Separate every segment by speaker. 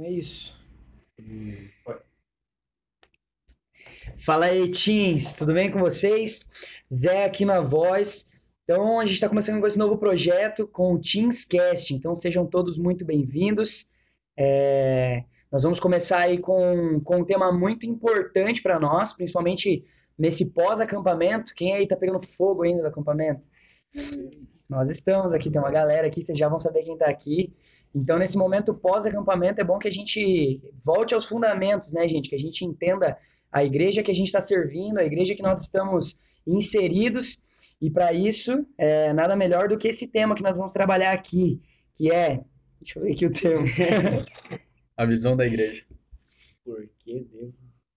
Speaker 1: É isso. Fala aí, teens, tudo bem com vocês? Zé aqui na voz. Então, a gente está começando com esse novo projeto com o Teenscast. Então, sejam todos muito bem-vindos. É... Nós vamos começar aí com, com um tema muito importante para nós, principalmente nesse pós-acampamento. Quem aí tá pegando fogo ainda do acampamento? Nós estamos aqui, tem uma galera aqui, vocês já vão saber quem tá aqui. Então, nesse momento pós-acampamento, é bom que a gente volte aos fundamentos, né, gente? Que a gente entenda a igreja que a gente está servindo, a igreja que nós estamos inseridos. E para isso, é, nada melhor do que esse tema que nós vamos trabalhar aqui, que é. Deixa eu ver aqui o tema.
Speaker 2: A visão da igreja.
Speaker 3: Por que devo?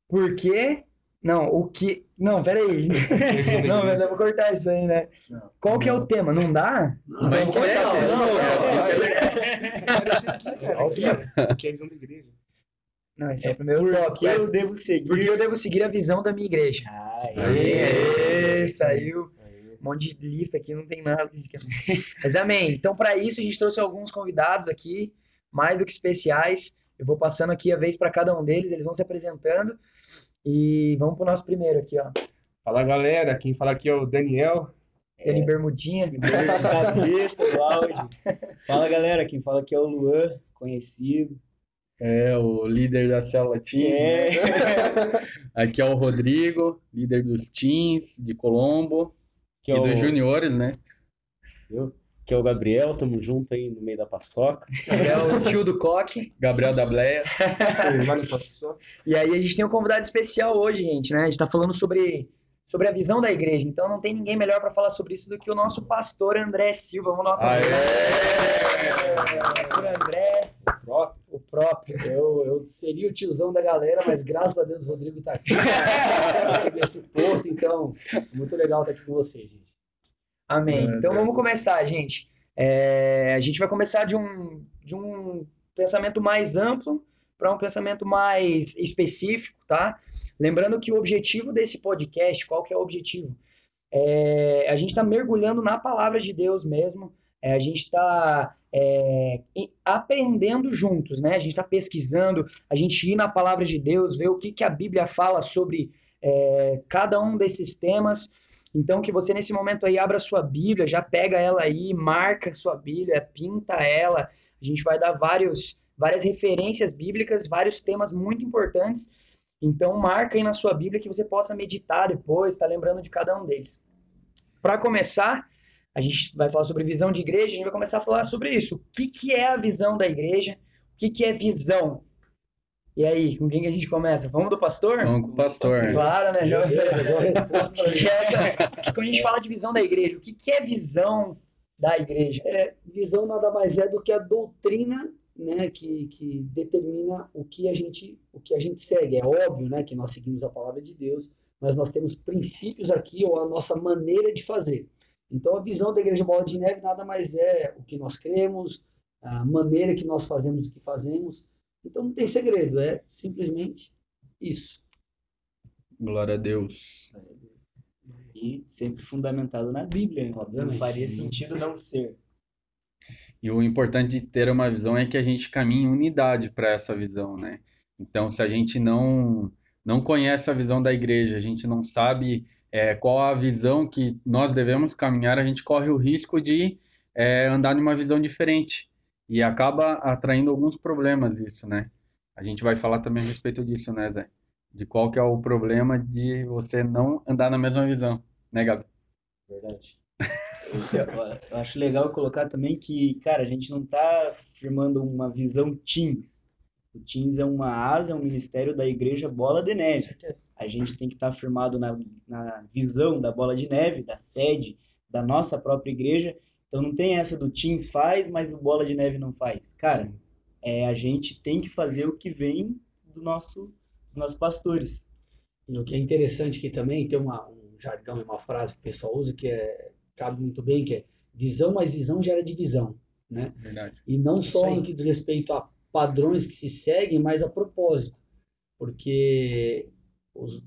Speaker 1: Por quê? Não, o que. Não, peraí. Não, mas eu vou cortar isso aí, né?
Speaker 3: Não.
Speaker 1: Qual que é o tema? Não dá?
Speaker 2: Mas
Speaker 1: Vamos começar
Speaker 2: é,
Speaker 1: de
Speaker 2: não,
Speaker 1: novo.
Speaker 2: é assim que é legal.
Speaker 3: O que é? O que é a visão da igreja?
Speaker 1: Não, esse é o primeiro
Speaker 3: Por
Speaker 1: tópico.
Speaker 3: que
Speaker 1: é.
Speaker 3: eu devo seguir?
Speaker 1: Porque eu devo seguir a visão da minha igreja.
Speaker 3: Ai,
Speaker 1: Aê, saiu. Um monte de lista aqui, não tem nada. Mas amém. Então, para isso, a gente trouxe alguns convidados aqui, mais do que especiais. Eu vou passando aqui a vez para cada um deles, eles vão se apresentando. E vamos pro nosso primeiro aqui, ó.
Speaker 4: Fala galera, quem fala aqui é o Daniel.
Speaker 1: Dani Bermudinha.
Speaker 3: cabeça do áudio. Fala galera, quem fala aqui é o Luan, conhecido.
Speaker 2: É o líder da célula Teens.
Speaker 3: É.
Speaker 2: né? Aqui é o Rodrigo, líder dos Teens de Colombo
Speaker 3: Que
Speaker 2: e
Speaker 3: é o,
Speaker 2: dos juniores, né?
Speaker 3: eu, que é o Gabriel, tamo junto aí no meio da paçoca.
Speaker 1: É o tio do Coque.
Speaker 2: Gabriel da Bleia.
Speaker 1: E aí a gente tem um convidado especial hoje, gente, né? A gente tá falando sobre, sobre a visão da igreja. Então não tem ninguém melhor para falar sobre isso do que o nosso pastor André Silva. Vamos nossa
Speaker 2: Aê!
Speaker 1: Pastor André, o próprio.
Speaker 5: Eu, eu seria o tiozão da galera, mas graças a Deus o Rodrigo tá aqui. Recebi esse posto, então, muito legal estar aqui com vocês, gente.
Speaker 1: Amém.
Speaker 2: É,
Speaker 1: Então
Speaker 2: é.
Speaker 1: vamos começar, gente. É, a gente vai começar de um, de um pensamento mais amplo para um pensamento mais específico, tá? Lembrando que o objetivo desse podcast, qual que é o objetivo? É, a gente está mergulhando na palavra de Deus mesmo. É, a gente está aprendendo juntos, né? A gente está pesquisando, a gente ir na palavra de Deus, ver o que, que a Bíblia fala sobre é, cada um desses temas. Então, que você nesse momento aí abra sua Bíblia, já pega ela aí, marca sua Bíblia, pinta ela. A gente vai dar vários, várias referências bíblicas, vários temas muito importantes. Então, marca aí na sua Bíblia que você possa meditar depois, tá lembrando de cada um deles. Para começar, a gente vai falar sobre visão de igreja, a gente vai começar a falar sobre isso. O que, que é a visão da igreja? O que, que é visão? E aí, com quem que a gente começa? Vamos do pastor?
Speaker 2: Vamos com o pastor.
Speaker 1: Claro, né? Já... Que, que é essa? que quando a gente fala de visão da igreja, o que, que é visão da igreja?
Speaker 5: É, visão nada mais é do que a doutrina né, que, que determina o que, a gente, o que a gente segue. É óbvio né, que nós seguimos a palavra de Deus, mas nós temos princípios aqui, ou a nossa maneira de fazer. Então, a visão da Igreja Bola de Neve nada mais é o que nós cremos, a maneira que nós fazemos o que fazemos. Então, não tem segredo, é simplesmente isso.
Speaker 2: Glória a Deus.
Speaker 3: E sempre fundamentado na Bíblia, hein? Não
Speaker 5: Obviamente.
Speaker 3: faria sentido não ser.
Speaker 2: E o importante de ter uma visão é que a gente caminhe em unidade para essa visão, né? Então, se a gente não não conhece a visão da igreja, a gente não sabe é, qual a visão que nós devemos caminhar, a gente corre o risco de é, andar numa visão diferente e acaba atraindo alguns problemas isso, né? A gente vai falar também a respeito disso, né, Zé? De qual que é o problema de você não andar na mesma visão, né, Gabi?
Speaker 3: Verdade. Eu, eu- acho legal colocar também que, cara, a gente não tá firmando uma visão Teams. O Teams é uma asa, é um ministério da Igreja Bola de Neve. A gente tem que estar firmado na, na visão da Bola de Neve, da sede, da nossa própria igreja. Então não tem essa do Teams faz, mas o Bola de Neve não faz. Cara, é, a gente tem que fazer o que vem do nosso, dos nossos pastores.
Speaker 5: E o que é interessante aqui também, tem uma, um jargão e uma frase que o pessoal usa que é, cabe muito bem, que é visão mais visão gera divisão, né?
Speaker 2: Verdade.
Speaker 5: E não
Speaker 1: Isso
Speaker 5: só
Speaker 1: aí.
Speaker 5: no que diz respeito a padrões que se seguem, mas a propósito. Porque os-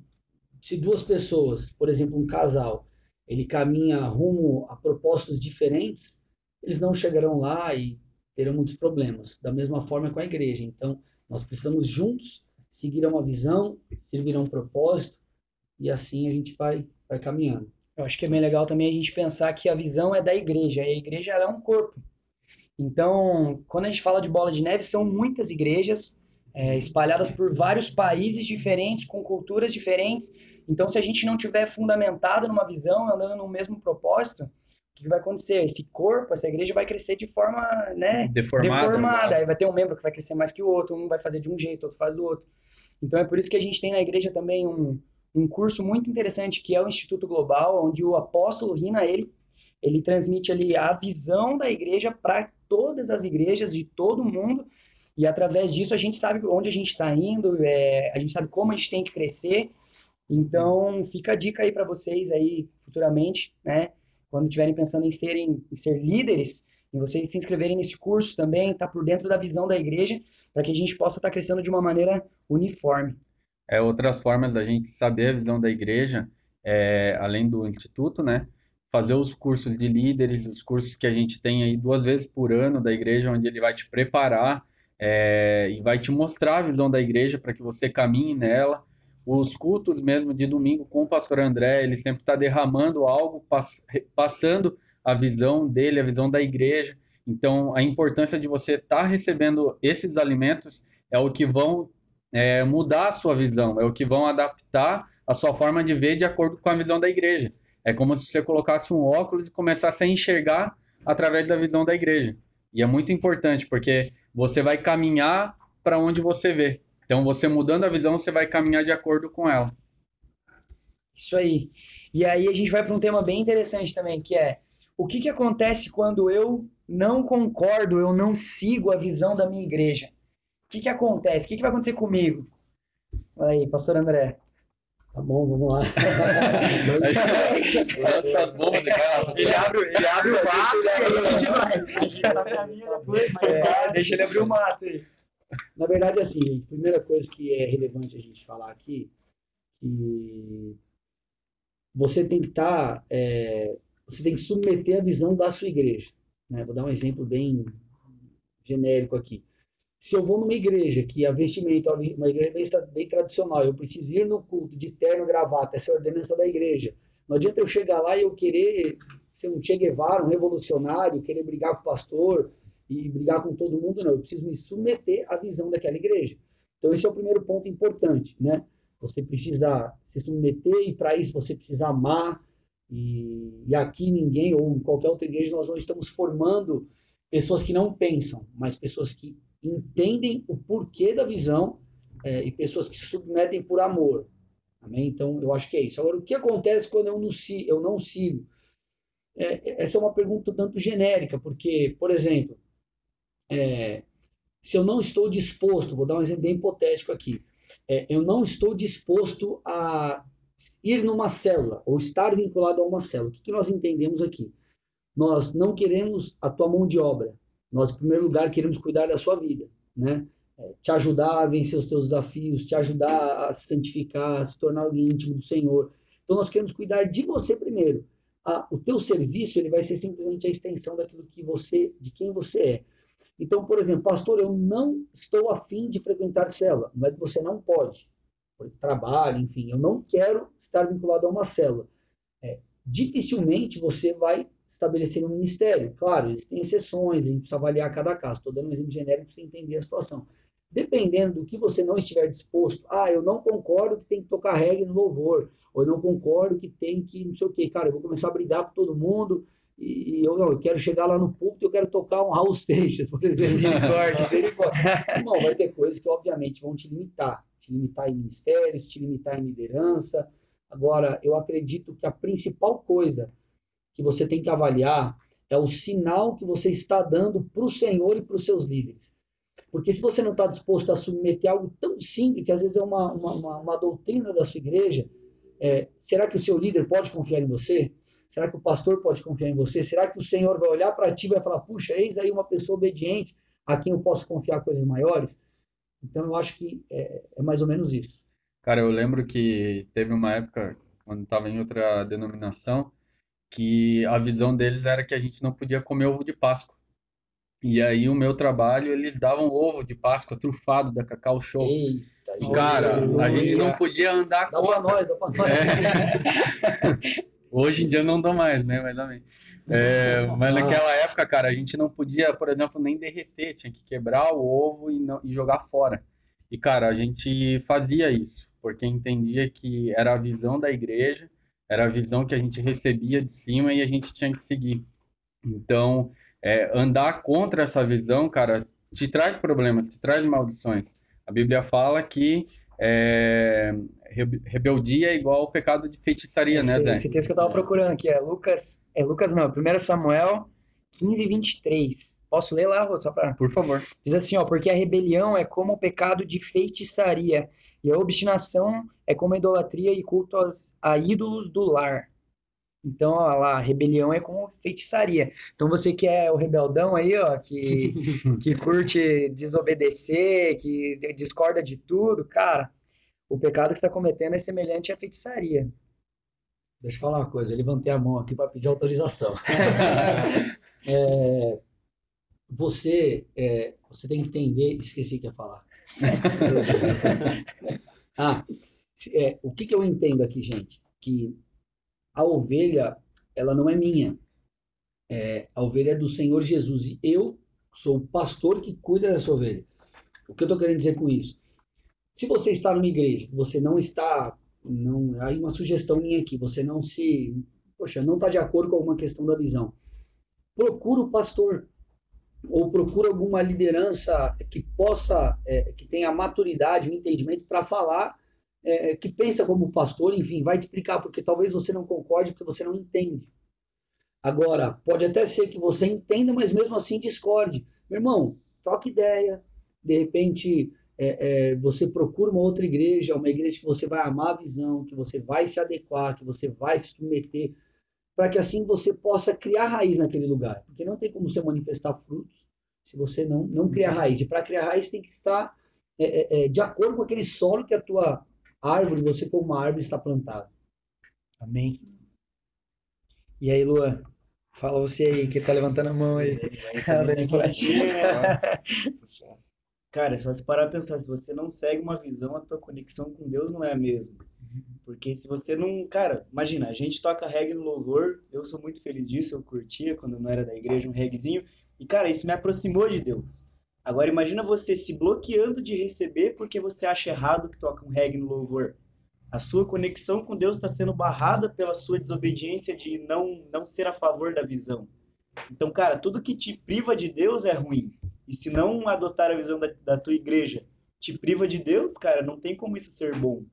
Speaker 5: se duas pessoas, por exemplo, um casal, ele caminha rumo a propósitos diferentes, eles não chegarão lá e terão muitos problemas. Da mesma forma com a igreja. Então, Nós precisamos juntos seguir uma visão, servir a um propósito, e assim a gente vai, vai caminhando.
Speaker 1: Eu acho que é bem legal também a gente pensar que a visão é da igreja, e a igreja é um corpo. Então, quando a gente fala de bola de neve, são muitas igrejas é, espalhadas por vários países diferentes, com culturas diferentes. Então, se a gente não tiver fundamentado numa visão, andando no mesmo propósito, o que vai acontecer? Esse corpo, essa igreja vai crescer de forma né,
Speaker 2: Deformada.
Speaker 1: deformada. Aí vai ter um membro que vai crescer mais que o outro, um vai fazer de um jeito, outro faz do outro. Então é por isso que a gente tem na igreja também um, um curso muito interessante que é o Instituto Global, onde o apóstolo Rina, ele, ele transmite ali a visão da igreja para todas as igrejas de todo mundo, e através disso a gente sabe onde a gente está indo, é, a gente sabe como a gente tem que crescer, então fica a dica aí para vocês aí futuramente, né, quando estiverem pensando em serem, em ser líderes, em vocês se inscreverem nesse curso também, estar tá por dentro da visão da igreja, para que a gente possa estar tá crescendo de uma maneira uniforme.
Speaker 2: É, outras formas da gente saber a visão da igreja, é, além do instituto, né? Fazer os cursos de líderes, os cursos que a gente tem aí duas vezes por ano da igreja, onde ele vai te preparar é, e vai te mostrar a visão da igreja para que você caminhe nela. Os cultos mesmo de domingo com o pastor André, ele sempre está derramando algo, pass passando a visão dele, a visão da igreja. Então, a importância de você estar tá recebendo esses alimentos é o que vão é, mudar a sua visão, é o que vão adaptar a sua forma de ver de acordo com a visão da igreja. É como se você colocasse um óculos e começasse a enxergar através da visão da igreja. E é muito importante, porque você vai caminhar para onde você vê. Então, você mudando a visão, você vai caminhar de acordo com ela.
Speaker 1: Isso aí. E aí a gente vai para um tema bem interessante também, que é o que, que acontece quando eu não concordo, eu não sigo a visão da minha igreja? O que, que acontece? O que, que vai acontecer comigo? Fala aí, pastor André.
Speaker 5: Tá bom, vamos lá.
Speaker 2: Lança as bombas de.
Speaker 1: Ele abre, ele abre o mato e aí a gente vai. A gente sabe a minha depois, mas é, deixa ele abrir o mato aí.
Speaker 5: Na verdade, assim, a primeira coisa que é relevante a gente falar aqui, que você tem que estar tá, é, você tem que submeter a visão da sua igreja. Né? Vou dar um exemplo bem genérico aqui. Se eu vou numa igreja que a vestimenta é uma igreja bem tradicional, eu preciso ir no culto de terno, gravata, essa é a ordenança da igreja. Não adianta eu chegar lá e eu querer ser um Che Guevara, um revolucionário, querer brigar com o pastor e brigar com todo mundo, não. Eu preciso me submeter à visão daquela igreja. Então, esse é o primeiro ponto importante, né? Você precisa se submeter e, para isso, você precisa amar, e, e aqui ninguém, ou em qualquer outra igreja, nós não estamos formando pessoas que não pensam, mas pessoas que entendem o porquê da visão é, e pessoas que se submetem por amor. Amém? Então, eu acho que é isso. Agora, o que acontece quando eu não, eu não sigo? É, essa é uma pergunta tanto genérica, porque, por exemplo, é, se eu não estou disposto, vou dar um exemplo bem hipotético aqui, é, eu não estou disposto a ir numa célula ou estar vinculado a uma célula. O que, que nós entendemos aqui? Nós não queremos a tua mão de obra. Nós, em primeiro lugar, queremos cuidar da sua vida, né? É, te ajudar a vencer os teus desafios, te ajudar a se santificar, a se tornar alguém íntimo do Senhor. Então, nós queremos cuidar de você primeiro. o teu serviço ele vai ser simplesmente a extensão daquilo que você, de quem você é. Então, por exemplo, pastor, eu não estou afim de frequentar célula. Não é que você não pode por trabalho, enfim, eu não quero estar vinculado a uma célula. É, dificilmente você vai estabelecer um ministério. Claro, existem exceções, a gente precisa avaliar cada caso. Estou dando um exemplo genérico para você entender a situação. Dependendo do que você não estiver disposto, ah, eu não concordo que tem que tocar reggae no louvor, ou eu não concordo que tem que não sei o quê. Cara, eu vou começar a brigar com todo mundo, e eu não, eu quero chegar lá no púlpito, eu quero tocar um Raul Seixas, por exemplo. Misericórdia, misericórdia. Não, vai ter coisas que obviamente vão te limitar te limitar em ministérios, te limitar em liderança. Agora, eu acredito que a principal coisa que você tem que avaliar é o sinal que você está dando para o Senhor e para os seus líderes. Porque se você não está disposto a submeter algo tão simples, que às vezes é uma, uma, uma, uma doutrina da sua igreja, é, será que o seu líder pode confiar em você? Será que o pastor pode confiar em você? Será que o Senhor vai olhar para ti e vai falar, puxa, eis aí uma pessoa obediente a quem eu posso confiar coisas maiores? Então, eu acho que é, é mais ou menos isso.
Speaker 2: Cara, eu lembro que teve uma época, quando estava em outra denominação, que a visão deles era que a gente não podia comer ovo de Páscoa. E aí o meu trabalho, eles davam ovo de Páscoa trufado da Cacau Show.
Speaker 5: Eita,
Speaker 2: E, cara, a gente não podia andar
Speaker 5: Dá pra nós, dá pra nós.
Speaker 2: É. Hoje em dia não dou mais, né? Mas, também. É, mas
Speaker 5: Ah.
Speaker 2: naquela época, cara, a gente não podia, por exemplo, nem derreter, tinha que quebrar o ovo e, não- e jogar fora. E, cara, a gente fazia isso, porque entendia que era a visão da igreja, era a visão que a gente recebia de cima e a gente tinha que seguir. Então, é, andar contra essa visão, cara, te traz problemas, te traz maldições. A Bíblia fala que é, rebe- rebeldia é igual ao pecado de feitiçaria, né,
Speaker 1: esse,
Speaker 2: Zé?
Speaker 1: esse texto que eu tava procurando aqui é Lucas, é Lucas não, 1 Samuel 15, 23. Posso ler lá, Rô, só pra...
Speaker 2: Por favor.
Speaker 1: Diz assim, ó, porque a rebelião é como o pecado de feitiçaria, e a obstinação é como a idolatria e culto aos- a ídolos do lar. Então, ó lá, a rebelião é como feitiçaria. Então, você que é o rebeldão aí, ó, que, que curte desobedecer, que discorda de tudo, cara, o pecado que você está cometendo é semelhante à feitiçaria.
Speaker 5: Deixa eu falar uma coisa, eu levantei a mão aqui para pedir autorização. É, você, é, você tem que entender, esqueci o que ia falar. ah, é, o que, que eu entendo aqui, gente? Que a ovelha, ela não é minha. É, a ovelha é do Senhor Jesus. E eu sou o pastor que cuida dessa ovelha. O que eu estou querendo dizer com isso? Se você está numa igreja, você não está, não, aí uma sugestão minha aqui, você não se, poxa, não está de acordo com alguma questão da visão, procura o pastor ou procura alguma liderança que possa, é, que tenha maturidade, o entendimento para falar, é, que pensa como pastor, enfim, vai te explicar, porque talvez você não concorde, porque você não entende. Agora, pode até ser que você entenda, mas mesmo assim discorde. Meu irmão, troca ideia, de repente é, é, você procura uma outra igreja, uma igreja que você vai amar a visão, que você vai se adequar, que você vai se submeter, para que assim você possa criar raiz naquele lugar. Porque não tem como você manifestar frutos se você não, não criar raiz. E para criar raiz tem que estar é, é, é, de acordo com aquele solo que a tua árvore, você como uma árvore está plantada.
Speaker 1: Amém. E aí, Luan? Fala você aí, que tá levantando a mão aí.
Speaker 3: Tá né?
Speaker 4: Pessoal.
Speaker 3: Cara, é só se parar pra pensar, se você não segue uma visão, a tua conexão com Deus não é a mesma. Porque se você não. Cara, imagina, a gente toca reggae no louvor, eu sou muito feliz disso, eu curtia quando eu não era da igreja, um reggaezinho. E, cara, isso me aproximou de Deus. Agora, imagina você se bloqueando de receber porque você acha errado que toca um reggae no louvor. A sua conexão com Deus está sendo barrada pela sua desobediência de não, não ser a favor da visão. Então, cara, tudo que te priva de Deus é ruim. E se não adotar a visão da, da tua igreja te priva de Deus, cara, não tem como isso ser bom.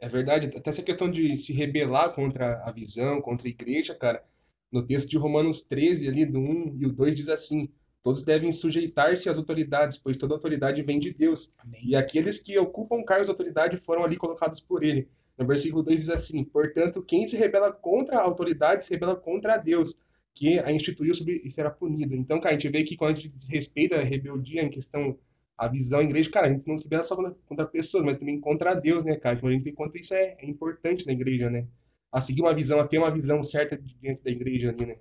Speaker 4: É verdade, até essa questão de se rebelar contra a visão, contra a igreja, cara, no texto de Romanos 13, ali do 1 e o 2 diz assim: Todos devem sujeitar-se às autoridades, pois toda autoridade vem de Deus. E aqueles que ocupam cargos de autoridade foram ali colocados por ele. No versículo 2 diz assim: Portanto, quem se rebela contra a autoridade se rebela contra Deus, que a instituiu sobre e será punido. Então, cara, a gente vê que quando a gente desrespeita a rebeldia em questão a visão igreja, cara, a gente não se rebela só contra pessoas, mas também contra Deus, né, cara? Então a gente vê quanto isso é, é importante na igreja, né? A seguir uma visão, a ter uma visão certa diante da igreja ali, né?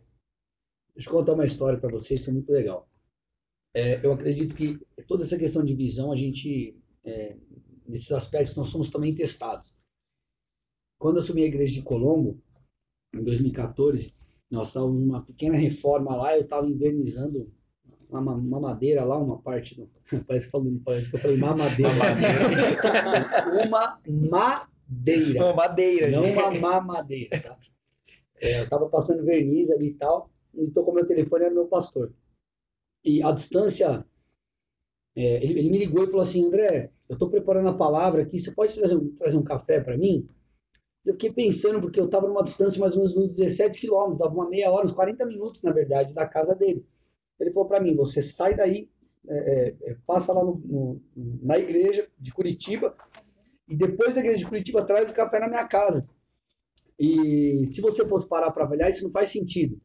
Speaker 5: Deixa eu contar uma história para vocês, isso é muito legal. É, eu acredito que toda essa questão de visão, a gente, é, nesses aspectos, nós somos também testados. Quando eu assumi a igreja de Colombo, em 2014, nós estávamos numa pequena reforma lá, eu estava invernizando uma, ma- uma madeira lá, uma parte do. Parece que, parece que eu falei mamadeira. uma madeira.
Speaker 1: Ô, madeira,
Speaker 5: Não
Speaker 1: gente.
Speaker 5: uma mamadeira, tá? É, eu tava passando verniz ali e tal, e tocou meu telefone, era meu pastor. E a distância, é, ele, ele me ligou e falou assim, André, eu tô preparando a palavra aqui, você pode trazer um, trazer um café para mim? Eu fiquei pensando, porque eu tava numa distância mais ou menos uns 17 quilômetros, dava uma meia hora, uns 40 minutos, na verdade, da casa dele. Ele falou para mim, você sai daí, é, é, passa lá no, no- na igreja de Curitiba, e depois da igreja de Curitiba, traz o café na minha casa. E se você fosse parar para avaliar, isso não faz sentido.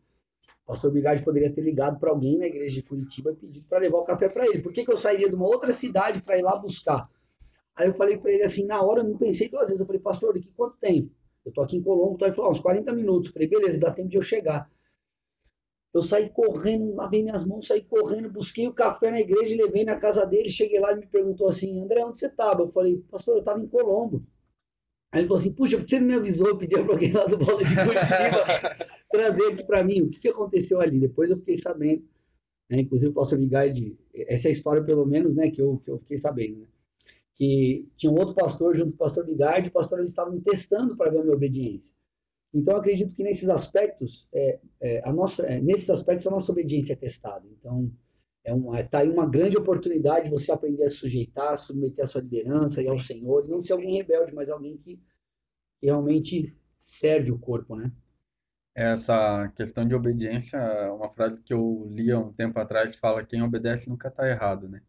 Speaker 5: O pastor Bigard poderia ter ligado para alguém na igreja de Curitiba e pedido para levar o café para ele. Por que, que eu sairia de uma outra cidade para ir lá buscar? Aí eu falei para ele assim, na hora eu não pensei duas vezes. Eu falei, pastor, daqui quanto tempo? Eu tô aqui em Colombo, então ele falou, "Ah, uns 40 minutos. Eu falei, beleza, dá tempo de eu chegar. Eu saí correndo, lavei minhas mãos, saí correndo, busquei o café na igreja e levei na casa dele. Cheguei lá e me perguntou assim: André, onde você estava? Eu falei, pastor, eu estava em Colombo. Aí ele falou assim: Puxa, por que você não me avisou? Eu pedi para alguém lá do Bola de Curitiba trazer aqui para mim. O que, que aconteceu ali? Depois eu fiquei sabendo. Né? Inclusive, o pastor Vigard, essa é a história, pelo menos, né, que eu, que eu fiquei sabendo. Né? Que tinha um outro pastor junto com o pastor Vigard, e o pastor estava me testando para ver a minha obediência. Então, acredito que nesses aspectos, é, é, a nossa, é, nesses aspectos, a nossa obediência é testada. Então, é uma, tá aí uma grande oportunidade de você aprender a sujeitar, submeter a sua liderança e ao Senhor, e não ser alguém rebelde, mas alguém que, que realmente serve o corpo, né?
Speaker 2: Essa questão de obediência, uma frase que eu li há um tempo atrás fala: quem obedece nunca está errado, né?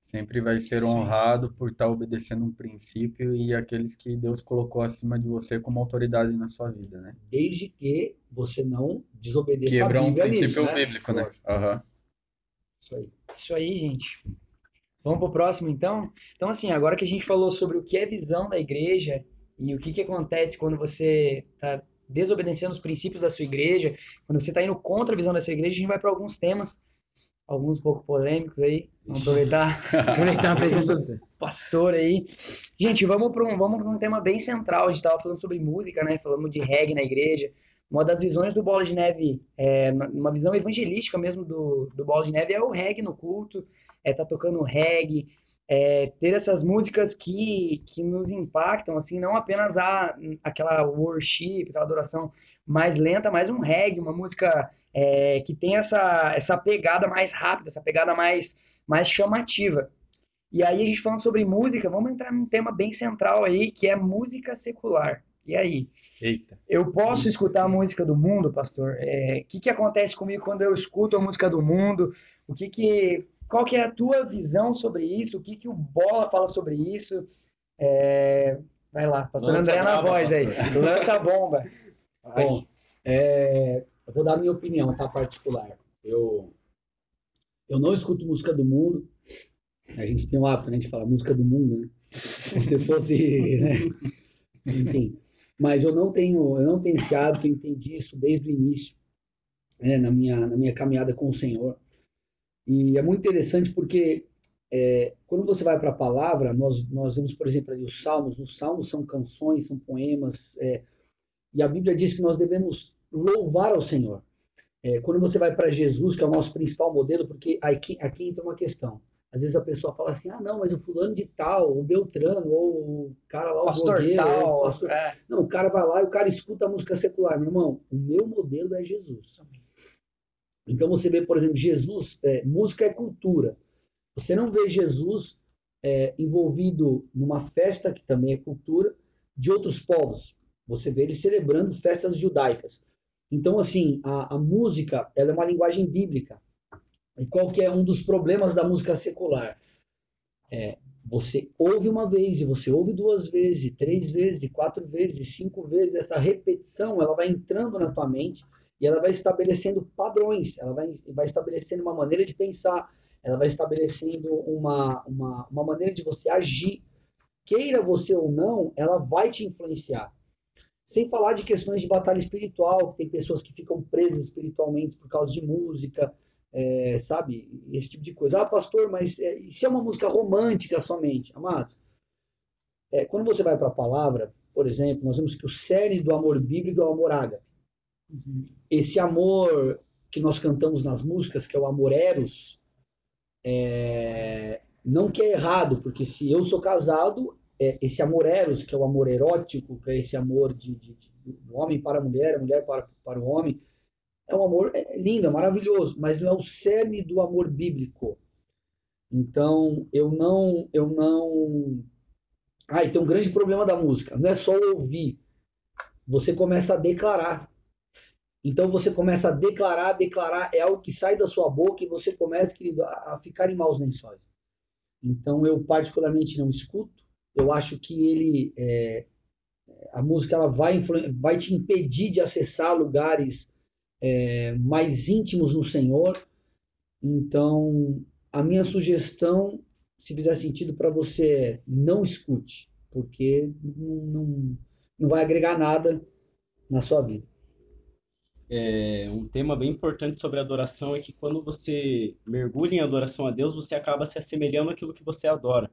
Speaker 2: Sempre vai ser
Speaker 3: Sim.
Speaker 2: honrado por estar obedecendo um princípio e aqueles que Deus colocou acima de você como autoridade na sua vida, né?
Speaker 5: Desde que você não desobedeça
Speaker 2: Quebra
Speaker 5: a
Speaker 2: um
Speaker 5: Bíblia
Speaker 2: princípio
Speaker 5: nisso, né?
Speaker 2: bíblico, né? Aham.
Speaker 5: Isso aí.
Speaker 1: Isso aí, gente. Vamos pro próximo, então? Então, assim, agora que a gente falou sobre o que é visão da igreja e o que, que acontece quando você está desobedecendo os princípios da sua igreja, quando você está indo contra a visão da sua igreja, a gente vai para alguns temas, alguns um pouco polêmicos aí. Vamos aproveitar, aproveitar a presença do pastor aí. Gente, vamos para um, vamos pra um tema bem central. A gente estava falando sobre música, né? Falamos de reggae na igreja. Uma das visões do Bola de Neve, é, uma visão evangelística mesmo do, do Bola de Neve, é o reggae no culto, é tá tocando reggae, é, ter essas músicas que, que nos impactam, assim, não apenas a, aquela worship, aquela adoração mais lenta, mas um reggae, uma música é, que tem essa, essa pegada mais rápida, essa pegada mais, mais chamativa. E aí, a gente falando sobre música, vamos entrar num tema bem central aí, que é música secular. E aí?
Speaker 2: Eita.
Speaker 1: Eu posso escutar a música do mundo, pastor? É, O que, que acontece comigo quando eu escuto a música do mundo? O que que, qual que é a tua visão sobre isso? O que, que o Bola fala sobre isso? É, Vai lá, pastor
Speaker 2: Lança
Speaker 1: André na voz aí.
Speaker 2: pastor.
Speaker 1: Lança a bomba.
Speaker 5: Bom, é, eu vou dar minha opinião, tá? Particular. Eu, eu não escuto música do mundo. A gente tem o hábito, né, de falar música do mundo, né? Como se fosse, né? Enfim. Mas eu não tenho, eu não tenho esse hábito, eu entendi isso desde o início, né, na minha, na minha caminhada com o Senhor. E é muito interessante porque é, quando você vai para a palavra, nós, nós vemos, por exemplo, ali os salmos. Os salmos são canções, são poemas, é, e a Bíblia diz que nós devemos louvar ao Senhor. É, quando você vai para Jesus, que é o nosso principal modelo, porque aqui, aqui entra uma questão. Às vezes a pessoa fala assim, ah, não, mas o fulano de tal, o Beltrano, ou o cara lá, o
Speaker 1: Pastor
Speaker 5: blogueiro, ou o
Speaker 1: tal.
Speaker 5: pastor...
Speaker 1: é.
Speaker 5: Não, o cara vai lá e o cara escuta a música secular. Meu irmão, o meu modelo é Jesus. Então você vê, por exemplo, Jesus, é, música é cultura. Você não vê Jesus é, envolvido numa festa, que também é cultura, de outros povos. Você vê ele celebrando festas judaicas. Então, assim, a, a música é uma linguagem bíblica. E qual que é um dos problemas da música secular? É, você ouve uma vez, e você ouve duas vezes, e três vezes, e quatro vezes, e cinco vezes. Essa repetição, ela vai entrando na tua mente e ela vai estabelecendo padrões, ela vai, vai estabelecendo uma maneira de pensar, ela vai estabelecendo uma, uma, uma maneira de você agir. Queira você ou não, ela vai te influenciar. Sem falar de questões de batalha espiritual, que tem pessoas que ficam presas espiritualmente por causa de música, é, sabe? Esse tipo de coisa. Ah, pastor, mas é, se é uma música romântica somente? Amado, é, quando você vai para a palavra, por exemplo, nós vemos que o cerne do amor bíblico é o amor ágape. Esse amor que nós cantamos nas músicas, que é o amor eros, é, não que é errado, porque se eu sou casado, é, esse amor eros, que é o amor erótico, que é esse amor de, de- de- do homem para a mulher, a mulher para, para o homem, é um amor é, lindo, é maravilhoso, mas não é o cerne do amor bíblico. Então, eu não, eu não. Ah, e tem um grande problema da música. Não é só ouvir. Você começa a declarar. Então você começa a declarar, declarar, é algo que sai da sua boca e você começa, querido, a, ficar em maus lençóis. Então eu particularmente não escuto. Eu acho que ele, é, a música, ela vai, vai te impedir de acessar lugares é, mais íntimos no Senhor. Então a minha sugestão, se fizer sentido para você, é não escute, porque não, não, não vai agregar nada na sua vida.
Speaker 6: é, um tema bem importante sobre adoração é que quando você mergulha em adoração a Deus, você acaba se assemelhando àquilo que você adora.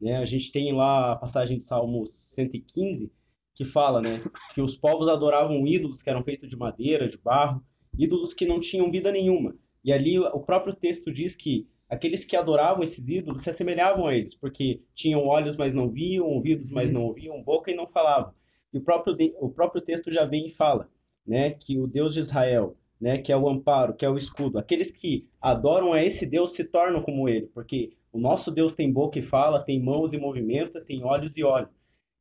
Speaker 6: Né? A gente tem lá a passagem de Salmos 115 que fala né, que os povos adoravam ídolos que eram feitos de madeira, de barro, ídolos que não tinham vida nenhuma. E ali o próprio texto diz que aqueles que adoravam esses ídolos se assemelhavam a eles, porque tinham olhos, mas não viam, ouvidos, mas não ouviam, boca e não falavam. E o próprio, o próprio texto já vem e fala né, que o Deus de Israel, né, que é o amparo, que é o escudo, aqueles que adoram a esse Deus se tornam como ele, porque o nosso Deus tem boca e fala, tem mãos e movimenta, tem olhos e olha.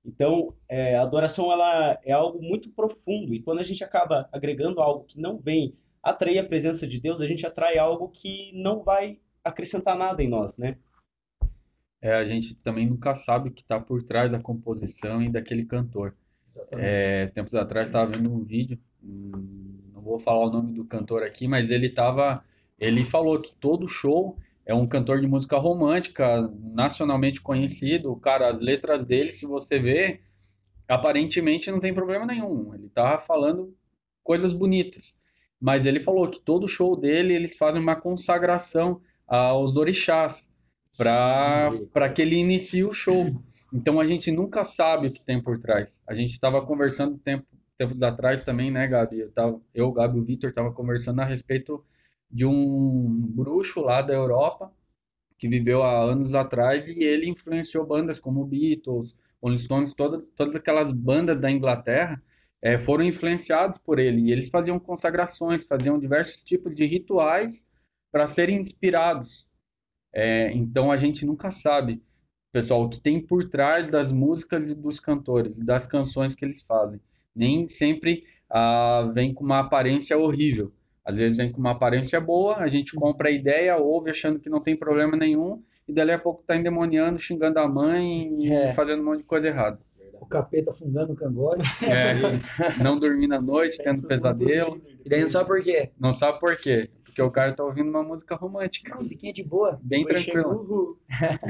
Speaker 6: Então, é, a adoração ela é algo muito profundo e quando a gente acaba agregando algo que não vem atrair a presença de Deus, a gente atrai algo que não vai acrescentar nada em nós, né?
Speaker 2: É, a gente também nunca sabe o que está por trás da composição e daquele cantor. É, tempos atrás estava vendo um vídeo, hum, não vou falar o nome do cantor aqui, mas ele tava, ele falou que todo show é um cantor de música romântica, nacionalmente conhecido. Cara, as letras dele, se você vê, aparentemente não tem problema nenhum. Ele tá falando coisas bonitas. Mas ele falou que todo show dele eles fazem uma consagração aos orixás para que ele inicie o show. Então a gente nunca sabe o que tem por trás. A gente estava conversando tempo, tempos atrás também, né, Gabi? Eu, tava, eu Gabi e o Vitor estavam conversando a respeito de um bruxo lá da Europa que viveu há anos atrás e ele influenciou bandas como Beatles, Rolling Stones, toda, todas aquelas bandas da Inglaterra é, foram influenciados por ele. E eles faziam consagrações, faziam diversos tipos de rituais para serem inspirados. É, então a gente nunca sabe pessoal, o que tem por trás das músicas e dos cantores, das canções que eles fazem. Nem sempre ah, vem com uma aparência horrível. Às vezes vem com uma aparência boa, a gente compra a ideia, ouve achando que não tem problema nenhum, e dali a pouco tá endemoniando, xingando a mãe e
Speaker 5: É.
Speaker 2: fazendo um monte de coisa errada.
Speaker 5: O capeta fungando o cangote.
Speaker 2: É, não dormindo à noite, tendo pesadelo.
Speaker 1: E daí não sabe por quê?
Speaker 2: Não sabe por quê? Porque o cara tá ouvindo uma música romântica.
Speaker 1: Uma musiquinha de boa.
Speaker 2: Bem.
Speaker 6: "Uhul,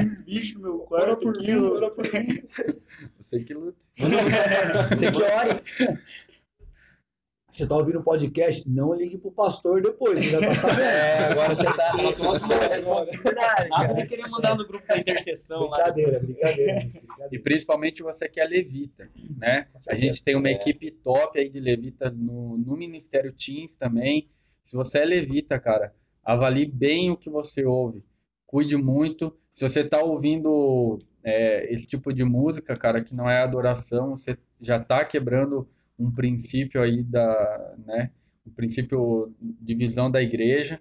Speaker 6: Os bichos no meu
Speaker 3: Ora por mim,
Speaker 6: ó."
Speaker 3: ora por mim.
Speaker 2: Você que luta.
Speaker 1: Você que ore.
Speaker 5: Você tá ouvindo o podcast? Não ligue pro pastor depois, você já tá sabendo.
Speaker 1: É, agora você tá com a sua responsabilidade,
Speaker 6: Nada
Speaker 1: cara.
Speaker 6: de querer mandar no grupo da intercessão lá.
Speaker 5: brincadeira, brincadeira, brincadeira.
Speaker 2: E principalmente você que é levita, né? A gente tem uma equipe top aí de levitas no, no Ministério Teams também. Se você é levita, cara, avalie bem o que você ouve. Cuide muito. Se você está ouvindo é, esse tipo de música, cara, que não é adoração, você já está quebrando um princípio aí da, né? Um princípio de visão da igreja.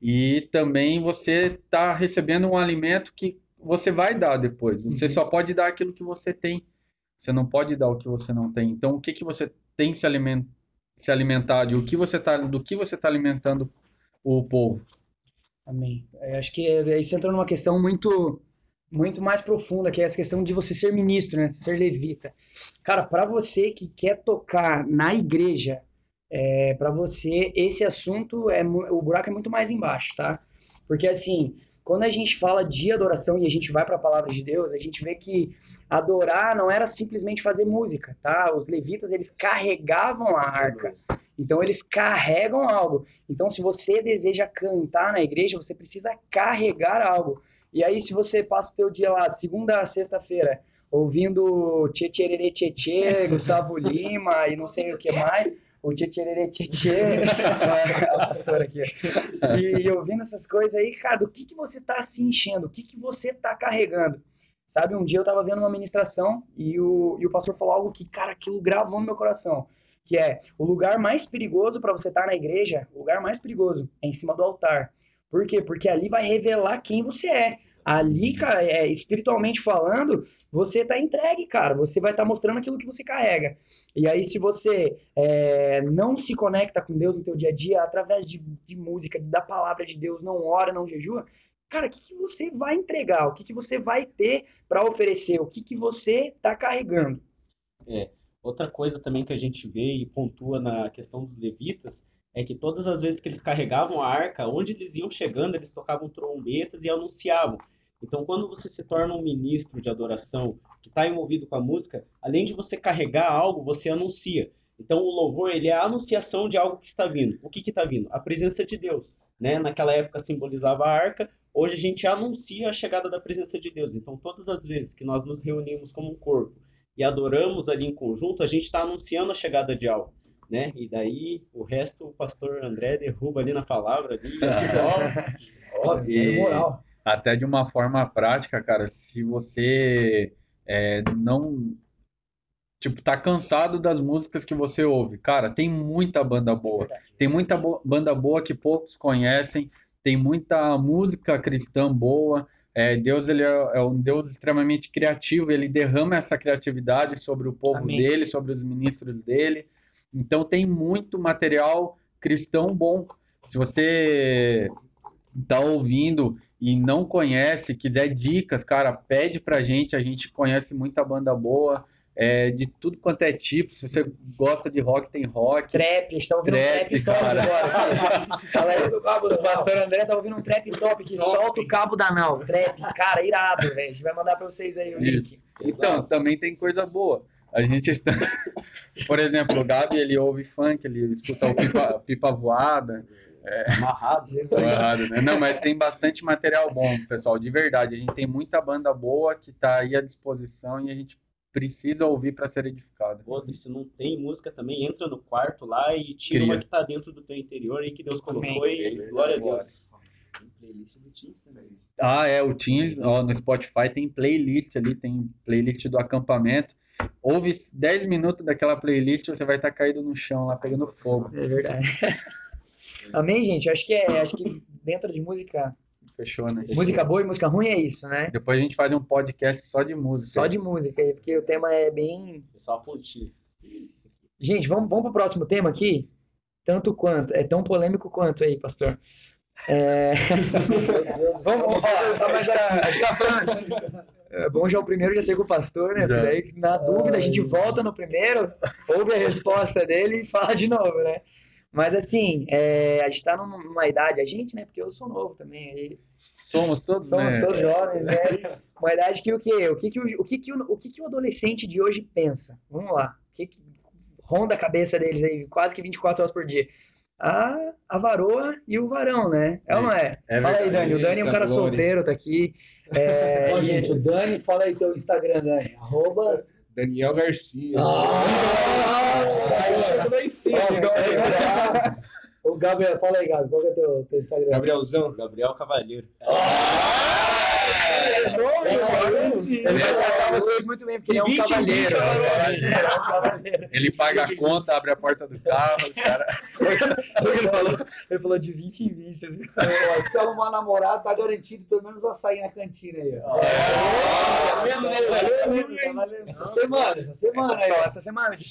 Speaker 2: E também você está recebendo um alimento que você vai dar depois. Você só pode dar aquilo que você tem. Você não pode dar o que você não tem. Então, o que que você tem se alimen- se alimentado e o que você tá, do que você está alimentando o povo?
Speaker 1: Amém. Eu acho que aí você entrou numa questão muito muito mais profunda, que é essa questão de você ser ministro, né? Ser levita. Cara, para você que quer tocar na igreja, é, para você esse assunto é o buraco é muito mais embaixo, tá? Porque assim, quando a gente fala de adoração e a gente vai para a palavra de Deus, a gente vê que adorar não era simplesmente fazer música, tá? Os levitas eles carregavam a arca. Então eles carregam algo. Então se você deseja cantar na igreja, você precisa carregar algo. E aí se você passa o teu dia lá, de segunda a sexta-feira, ouvindo Tchê Tchê Gustavo Lima e não sei o que mais, o Tchê Tchê Tchê, a pastora aqui. E, e ouvindo essas coisas aí, cara, do que que você tá se enchendo? O que que você tá carregando? Sabe, um dia eu tava vendo uma ministração e o, e o pastor falou algo que, cara, aquilo gravou no meu coração que é o lugar mais perigoso para você estar na igreja, o lugar mais perigoso é em cima do altar. Por quê? Porque ali vai revelar quem você é. Ali, cara, é, espiritualmente falando, você tá entregue, cara. Você vai estar mostrando aquilo que você carrega. E aí, se você é, não se conecta com Deus no teu dia a dia, através de, de música, da palavra de Deus, não ora, não jejua, cara, o que, que você vai entregar? O que, que você vai ter para oferecer? O que, que você tá carregando?
Speaker 6: Outra coisa também que a gente vê e pontua na questão dos levitas é que todas as vezes que eles carregavam a arca, onde eles iam chegando, eles tocavam trombetas e anunciavam. Então, quando você se torna um ministro de adoração que está envolvido com a música, além de você carregar algo, você anuncia. Então o louvor ele é a anunciação de algo que está vindo. O que que está vindo? A presença de Deus, né? Naquela época simbolizava a arca. Hoje a gente anuncia a chegada da presença de Deus. Então todas as vezes que nós nos reunimos como um corpo e adoramos ali em conjunto, a gente está anunciando a chegada de algo. Né? E daí o resto o pastor André derruba ali na palavra ali, é só
Speaker 5: Ó,
Speaker 2: E-
Speaker 5: moral.
Speaker 2: Até de uma forma prática, cara, se você é, não. Tipo, tá cansado das músicas que você ouve. Cara, tem muita banda boa. Tem muita bo- banda boa que poucos conhecem. Tem muita música cristã boa. É, Deus, ele é, é um Deus extremamente criativo. Ele derrama essa criatividade sobre o povo
Speaker 1: Amém.
Speaker 2: dele, sobre os ministros dele. Então, tem muito material cristão bom. Se você tá ouvindo e não conhece, quiser dicas, cara, pede pra gente. A gente conhece muita banda boa, é, de tudo quanto é tipo. Se você gosta de rock, tem rock.
Speaker 1: Trap, a gente tá ouvindo
Speaker 2: Trap,
Speaker 1: um trap top
Speaker 2: cara.
Speaker 1: agora. aqui. Fala aí,
Speaker 5: do cabo do
Speaker 1: pastor André tá ouvindo um trap top aqui. Solta o cabo da nau. Trap, cara, irado, velho. A gente vai mandar pra vocês aí o link.
Speaker 2: Então, também tem coisa boa. A gente está... Por exemplo, o Gabi, ele ouve funk, ele escuta o pipa, pipa voada.
Speaker 3: Amarrado.
Speaker 2: Tô errado, né? Não, mas tem bastante material bom, pessoal, de verdade. A gente tem muita banda boa que tá aí à disposição e a gente precisa ouvir para ser edificado.
Speaker 6: Outra, e se não tem música também, entra no quarto lá e tira
Speaker 2: Cria.
Speaker 6: uma que tá dentro do teu interior aí que Deus colocou
Speaker 1: Amém.
Speaker 6: e glória a Deus.
Speaker 3: Tem playlist do Teams também.
Speaker 2: Ah, é, o Teams, ó, no Spotify tem playlist ali, tem playlist do acampamento. Ouve 10 minutos daquela playlist, você vai estar caído no chão lá pegando fogo.
Speaker 1: É verdade. Amém, gente? Acho que é, acho que dentro de música,
Speaker 2: Fechou, né?
Speaker 1: música boa e música ruim é isso, né?
Speaker 2: Depois a gente faz um podcast só de música.
Speaker 1: Só de música aí, porque o tema é bem.
Speaker 6: É só a pontinha.
Speaker 1: Gente, vamos, vamos pro próximo tema aqui? Tanto quanto, é tão polêmico quanto aí, pastor. É... vamos, ó, a gente tá, a gente tá falando. É bom já o primeiro já ser com o pastor, né?
Speaker 2: Já.
Speaker 1: Porque daí, na dúvida, a gente volta no primeiro, ouve a resposta dele e fala de novo, né? Mas assim, é, a gente tá numa idade, a gente, né? Porque eu sou novo também,
Speaker 2: Somos todos,
Speaker 1: somos
Speaker 2: né?
Speaker 1: todos jovens, né? Uma idade que o quê? O que que o, o, que que o, o que que o adolescente de hoje pensa? Vamos lá. O que que ronda a cabeça deles aí quase que 24 horas por dia? A, a varoa e o varão, né? É ou não é?
Speaker 2: É
Speaker 1: Fala aí. Dani. O Dani é um
Speaker 4: Eita,
Speaker 1: cara solteiro, tá aqui. É,
Speaker 5: Ó,
Speaker 1: e-
Speaker 5: gente, o Dani, fala aí teu Instagram, Dani. Arroba.
Speaker 4: Daniel Garcia.
Speaker 5: Ah, O Gabriel, fala aí, Gabi, qual que é teu, teu Instagram?
Speaker 4: Gabrielzão.
Speaker 6: Gabriel Cavalheiro.
Speaker 1: Gente. Ele vai tratar vocês muito bem, porque ele é um
Speaker 6: 20 em 20
Speaker 1: cavalheiro.
Speaker 6: é um
Speaker 1: Ele é cavalheiro.
Speaker 2: Ele paga a conta, abre a porta do carro, o cara.
Speaker 1: Ele falou, ele falou de 20 em 20. Vocês?
Speaker 5: Ó, Se arrumar namorado, tá garantido pelo menos açaí na cantina aí. ó.
Speaker 1: Né? Valendo.
Speaker 5: Essa semana, essa semana aí.
Speaker 1: Só
Speaker 5: ó.
Speaker 1: essa semana.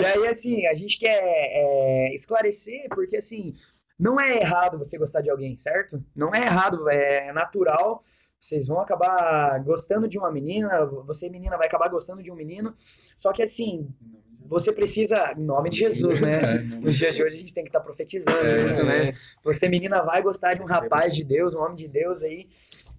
Speaker 1: E aí, assim, a gente quer é, esclarecer, porque, assim, não é errado você gostar de alguém, certo? Não é errado, é natural. Vocês vão acabar gostando de uma menina, você, menina, vai acabar gostando de um menino. Só que, assim, você precisa, em nome de Jesus, né?
Speaker 2: É,
Speaker 1: Nos dias de hoje a gente tem que estar profetizando
Speaker 2: É,
Speaker 1: isso, né? Você, menina, vai gostar de um rapaz de Deus, um homem de Deus aí.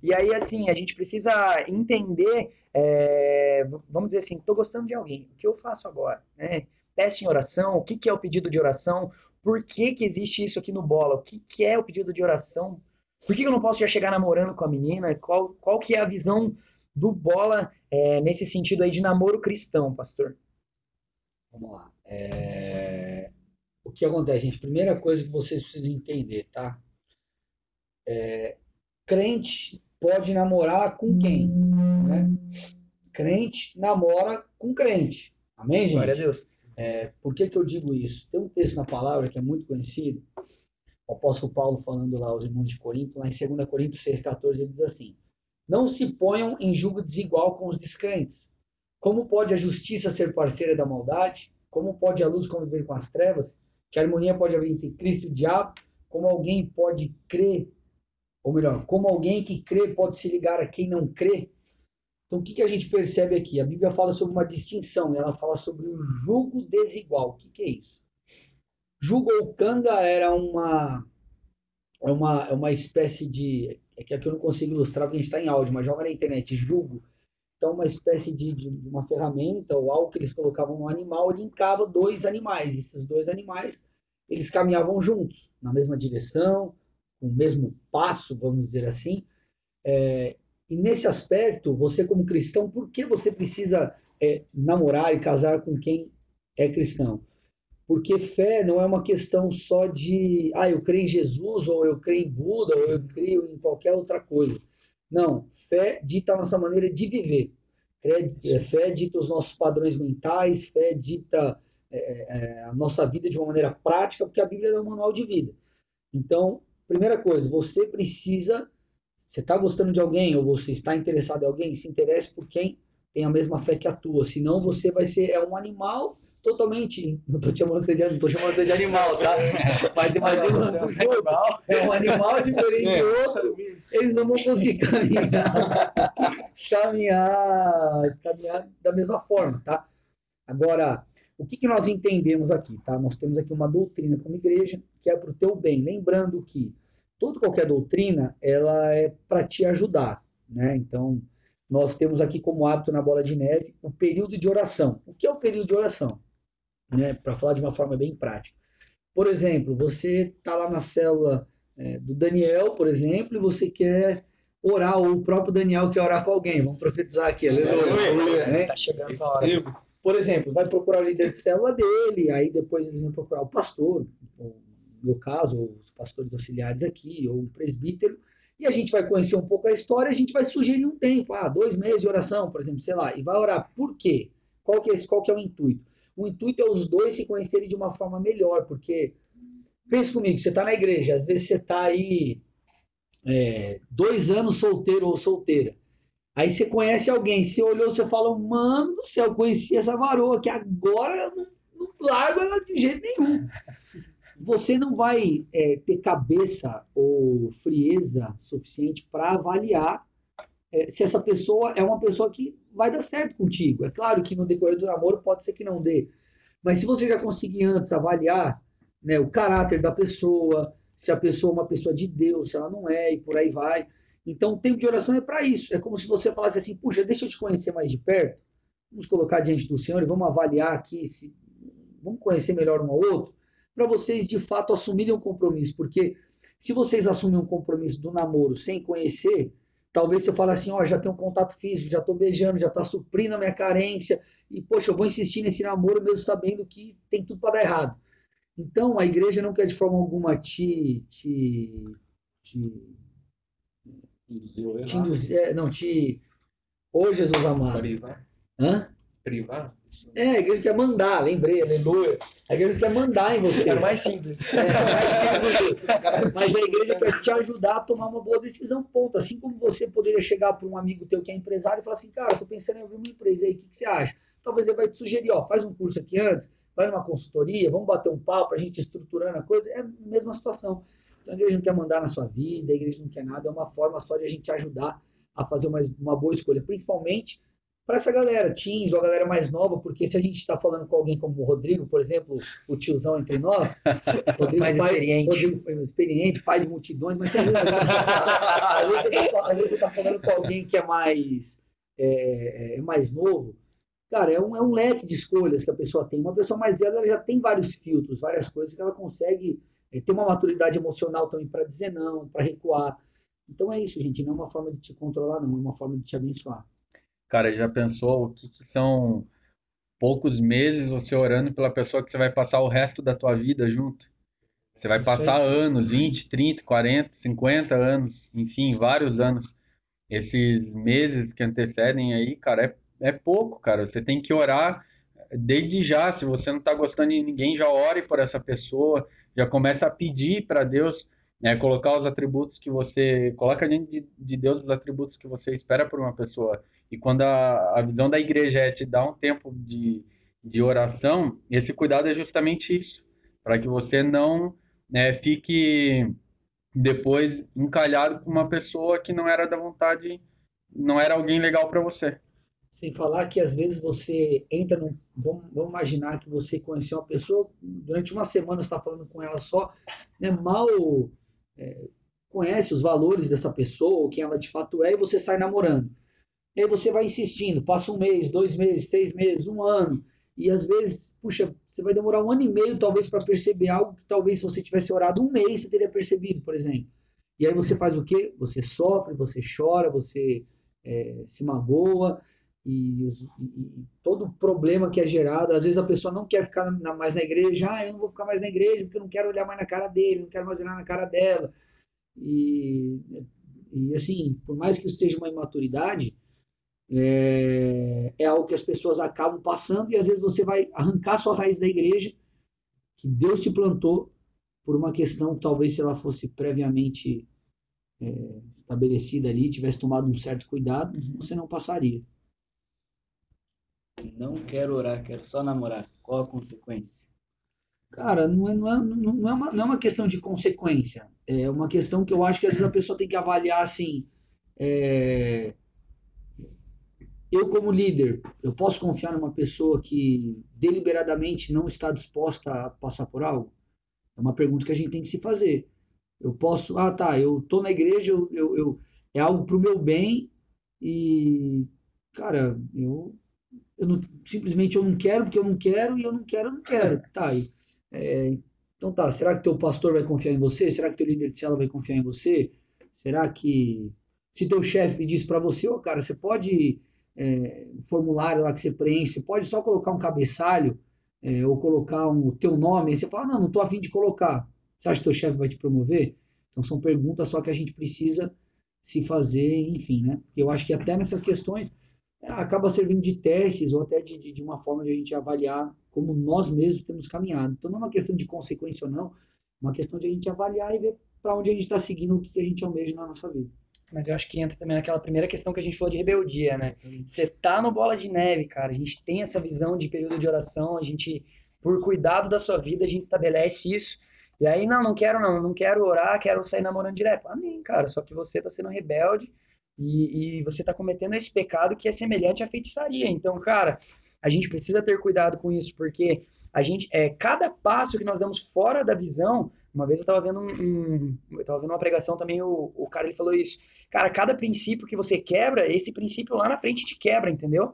Speaker 1: E aí, assim, a gente precisa entender, é, vamos dizer assim, tô gostando de alguém, o que eu faço agora? Né? Peço em oração, o que, que é o pedido de oração? Por que, que existe isso aqui no Bola? O que, que é o pedido de oração? Por que, que eu não posso já chegar namorando com a menina? Qual, qual que é a visão do Bola é, nesse sentido aí de namoro cristão, pastor?
Speaker 5: Vamos lá. É, O que acontece, gente? Primeira coisa que vocês precisam entender, tá? É, Crente pode namorar com quem? Né? Crente namora com crente. Amém, gente?
Speaker 1: Glória a Deus.
Speaker 5: Por que, que eu digo isso? Tem um texto na palavra que é muito conhecido, o apóstolo Paulo falando lá aos irmãos de Corinto, lá em 2 Coríntios 6,14, ele diz assim: Não se ponham em julgo desigual com os descrentes. Como pode a justiça ser parceira da maldade? Como pode a luz conviver com as trevas? Que harmonia pode haver entre Cristo e o diabo? Como alguém pode crer, ou melhor, como alguém que crê pode se ligar a quem não crê? Então, o que, que a gente percebe aqui? A Bíblia fala sobre uma distinção, ela fala sobre o jugo desigual. O que, que é isso? Jugo ou canga era uma, é uma, é uma espécie de. É que aqui eu não consigo ilustrar porque a gente está em áudio, mas joga na internet. Jugo então uma espécie de, de uma ferramenta ou algo que eles colocavam no animal, linkava dois animais. Esses dois animais, eles caminhavam juntos, na mesma direção, com o mesmo passo, vamos dizer assim. É, e nesse aspecto, você como cristão, por que você precisa é, namorar e casar com quem é cristão? Porque fé não é uma questão só de, ah, eu creio em Jesus, ou eu creio em Buda, ou eu creio em qualquer outra coisa. Não, fé dita a nossa maneira de viver. Fé, fé dita os nossos padrões mentais, fé dita é, é, a nossa vida de uma maneira prática, porque a Bíblia é um manual de vida. Então, primeira coisa, você precisa, você está gostando de alguém ou você está interessado em alguém, se interesse por quem tem a mesma fé que a tua. Senão você vai ser é um animal totalmente. Não estou chamando você de, não tô chamando você de animal, tá? Mas imagina você no jogo. É um animal diferente de outro. Eles não vão conseguir caminhar, caminhar, caminhar da mesma forma, tá? Agora, o que, que nós entendemos aqui, tá? Nós temos aqui uma doutrina como igreja que é para o teu bem. Lembrando que toda qualquer doutrina, ela é para te ajudar, né? Então, nós temos aqui como hábito na bola de neve o período de oração. O que é o período de oração? né, para falar de uma forma bem prática. Por exemplo, você está lá na célula é, do Daniel, por exemplo, e você quer orar, ou o próprio Daniel quer orar com alguém. Vamos profetizar aqui, aleluia. Né? Tá chegando a hora. Por exemplo, vai procurar o líder de célula dele, aí depois eles vão procurar o pastor, no meu caso, os pastores auxiliares aqui, ou um presbítero, e a gente vai conhecer um pouco a história, a gente vai sugerir um tempo, ah, dois meses de oração, por exemplo, sei lá, e vai orar. Por quê? Qual que é, qual que é o intuito? O intuito é os dois se conhecerem de uma forma melhor, porque, pense comigo, você está na igreja, às vezes você está aí é, dois anos solteiro ou solteira. Aí você conhece alguém, você olhou, você fala, mano do céu, conheci essa varoa, que agora eu não, não largo ela de jeito nenhum. Você não vai é, ter cabeça ou frieza suficiente para avaliar é, se essa pessoa é uma pessoa que vai dar certo contigo. É claro que no decorrer do namoro pode ser que não dê, mas se você já conseguir antes avaliar né, o caráter da pessoa, se a pessoa é uma pessoa de Deus, se ela não é, e por aí vai. Então, o tempo de oração é para isso. É como se você falasse assim: puxa, deixa eu te conhecer mais de perto, vamos colocar diante do Senhor e vamos avaliar aqui, se, vamos conhecer melhor um ao outro, para vocês de fato assumirem um compromisso. Porque se vocês assumem um compromisso do namoro sem conhecer, Talvez você fale assim, ó, já tem um contato físico, já estou beijando, já está suprindo a minha carência, e poxa, eu vou insistir nesse namoro mesmo sabendo que tem tudo para dar errado. Então, a igreja não quer de forma alguma te. te, te
Speaker 4: Induzir,
Speaker 5: te induzir, é, não, te. Ô Jesus amado. Hã?
Speaker 4: Privar?
Speaker 5: É, a igreja quer mandar, lembrei, aleluia. A igreja quer mandar em você.
Speaker 1: Era mais simples.
Speaker 5: É, mais simples Mas a igreja quer te ajudar a tomar uma boa decisão, ponto. Assim como você poderia chegar para um amigo teu que é empresário e falar assim, cara, tô pensando em abrir uma empresa aí, o que, que você acha? Talvez ele vai te sugerir, ó, faz um curso aqui antes, vai numa consultoria, vamos bater um papo, a gente estruturando a coisa. É a mesma situação. Então a igreja não quer mandar na sua vida, a igreja não quer nada, é uma forma só de a gente ajudar a fazer uma, uma boa escolha, principalmente para essa galera, teens ou a galera mais nova, porque se a gente está falando com alguém como o Rodrigo, por exemplo, o tiozão entre nós,
Speaker 1: Rodrigo, mais pai, experiente.
Speaker 5: Rodrigo, experiente, pai de multidões, mas às vezes, às vezes você está tá falando com alguém que é mais, é, é, mais novo, cara, é um, é um leque de escolhas que a pessoa tem. Uma pessoa mais velha ela já tem vários filtros, várias coisas que ela consegue é, ter uma maturidade emocional também para dizer não, para recuar. Então é isso, gente. Não é uma forma de te controlar, não, é uma forma de te abençoar.
Speaker 2: Cara, já pensou o que, que são poucos meses você orando pela pessoa que você vai passar o resto da tua vida junto? Você vai passar anos, 20, 30, 40, 50 anos, enfim, vários anos. Esses meses que antecedem aí, cara, é, é pouco, cara. Você tem que orar desde já. Se você não está gostando de ninguém, já ore por essa pessoa, já começa a pedir para Deus é, colocar os atributos que você coloca diante de, de, Deus os atributos que você espera por uma pessoa e quando a, a visão da igreja é te dar um tempo de, de oração esse cuidado é justamente isso para que você não né, fique depois encalhado com uma pessoa que não era da vontade não era alguém legal para você
Speaker 5: sem falar que às vezes você entra num. Vamos, vamos imaginar que você conheceu uma pessoa, durante uma semana está falando com ela só, né, mal é, conhece os valores dessa pessoa, quem ela de fato é, e você sai namorando. E aí você vai insistindo, passa um mês, dois meses, seis meses, um ano. E às vezes, puxa, você vai demorar um ano e meio talvez para perceber algo que talvez se você tivesse orado um mês você teria percebido, por exemplo. E aí você faz o quê? Você sofre, você chora, você é, se magoa e, os, e, todo problema que é gerado. Às vezes a pessoa não quer ficar na, mais na igreja, ah, eu não vou ficar mais na igreja porque eu não quero olhar mais na cara dele, não quero mais olhar na cara dela. E, e assim, por mais que isso seja uma imaturidade, é, é algo que as pessoas acabam passando e às vezes você vai arrancar sua raiz da igreja que Deus te plantou por uma questão que talvez se ela fosse previamente é, estabelecida ali, tivesse tomado um certo cuidado, uhum. você não passaria.
Speaker 3: Não quero orar, quero só namorar. Qual a consequência?
Speaker 5: Cara, não é, não, é, não, é uma, não é uma questão de consequência. É uma questão que eu acho que às vezes a pessoa tem que avaliar assim. É... Eu, como líder, eu posso confiar numa pessoa que deliberadamente não está disposta a passar por algo? É uma pergunta que a gente tem que se fazer. Eu posso, ah, tá, eu tô na igreja, eu, eu, eu é algo pro meu bem e, cara, eu, eu não, simplesmente eu não quero porque eu não quero e eu não quero, eu não quero. Tá, e, é, então tá, será que teu pastor vai confiar em você? Será que teu líder de célula vai confiar em você? Será que se teu chefe pedisse para você, ô oh, cara, você pode é, formulário lá que você preenche, você pode só colocar um cabeçalho é, ou colocar um, o teu nome, aí você fala, não, não estou afim de colocar. Você acha que teu chefe vai te promover? Então são perguntas só que a gente precisa se fazer, enfim, né? Eu acho que até nessas questões acaba servindo de testes ou até de, de, uma forma de a gente avaliar como nós mesmos temos caminhado. Então não é uma questão de consequência ou não, é uma questão de a gente avaliar e ver para onde a gente está seguindo, o que, que a gente almeja na nossa vida.
Speaker 1: Mas eu acho que entra também naquela primeira questão que a gente falou de rebeldia, né? Você tá no bola de neve, cara. A gente tem essa visão de período de oração, a gente, por cuidado da sua vida, a gente estabelece isso. E aí, não, não quero não, não quero orar, quero sair namorando direto. Amém, cara. Só que você tá sendo rebelde e, e você tá cometendo esse pecado que é semelhante à feitiçaria. Então, cara, a gente precisa ter cuidado com isso, porque a gente, é, cada passo que nós damos fora da visão, uma vez eu estava vendo um, um, eu tava vendo uma pregação também, o, o cara ele falou isso. Cara, cada princípio que você quebra, esse princípio lá na frente te quebra, entendeu?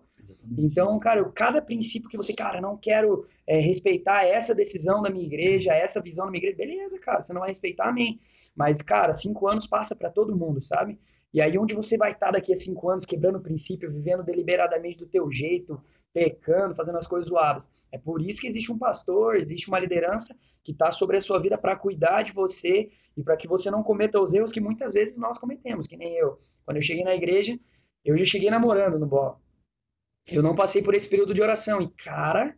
Speaker 1: Então, cara, cada princípio que você, cara, não quero é, respeitar essa decisão da minha igreja, essa visão da minha igreja, beleza, cara, você não vai respeitar, amém. Mas, cara, cinco anos passa para todo mundo, sabe? E aí, onde você vai estar daqui a cinco anos, quebrando o princípio, vivendo deliberadamente do teu jeito, pecando, fazendo as coisas zoadas. É por isso que existe um pastor, existe uma liderança que está sobre a sua vida para cuidar de você e para que você não cometa os erros que muitas vezes nós cometemos, que nem eu. Quando eu cheguei na igreja, eu já cheguei namorando no bola. Eu não passei por esse período de oração. E, cara,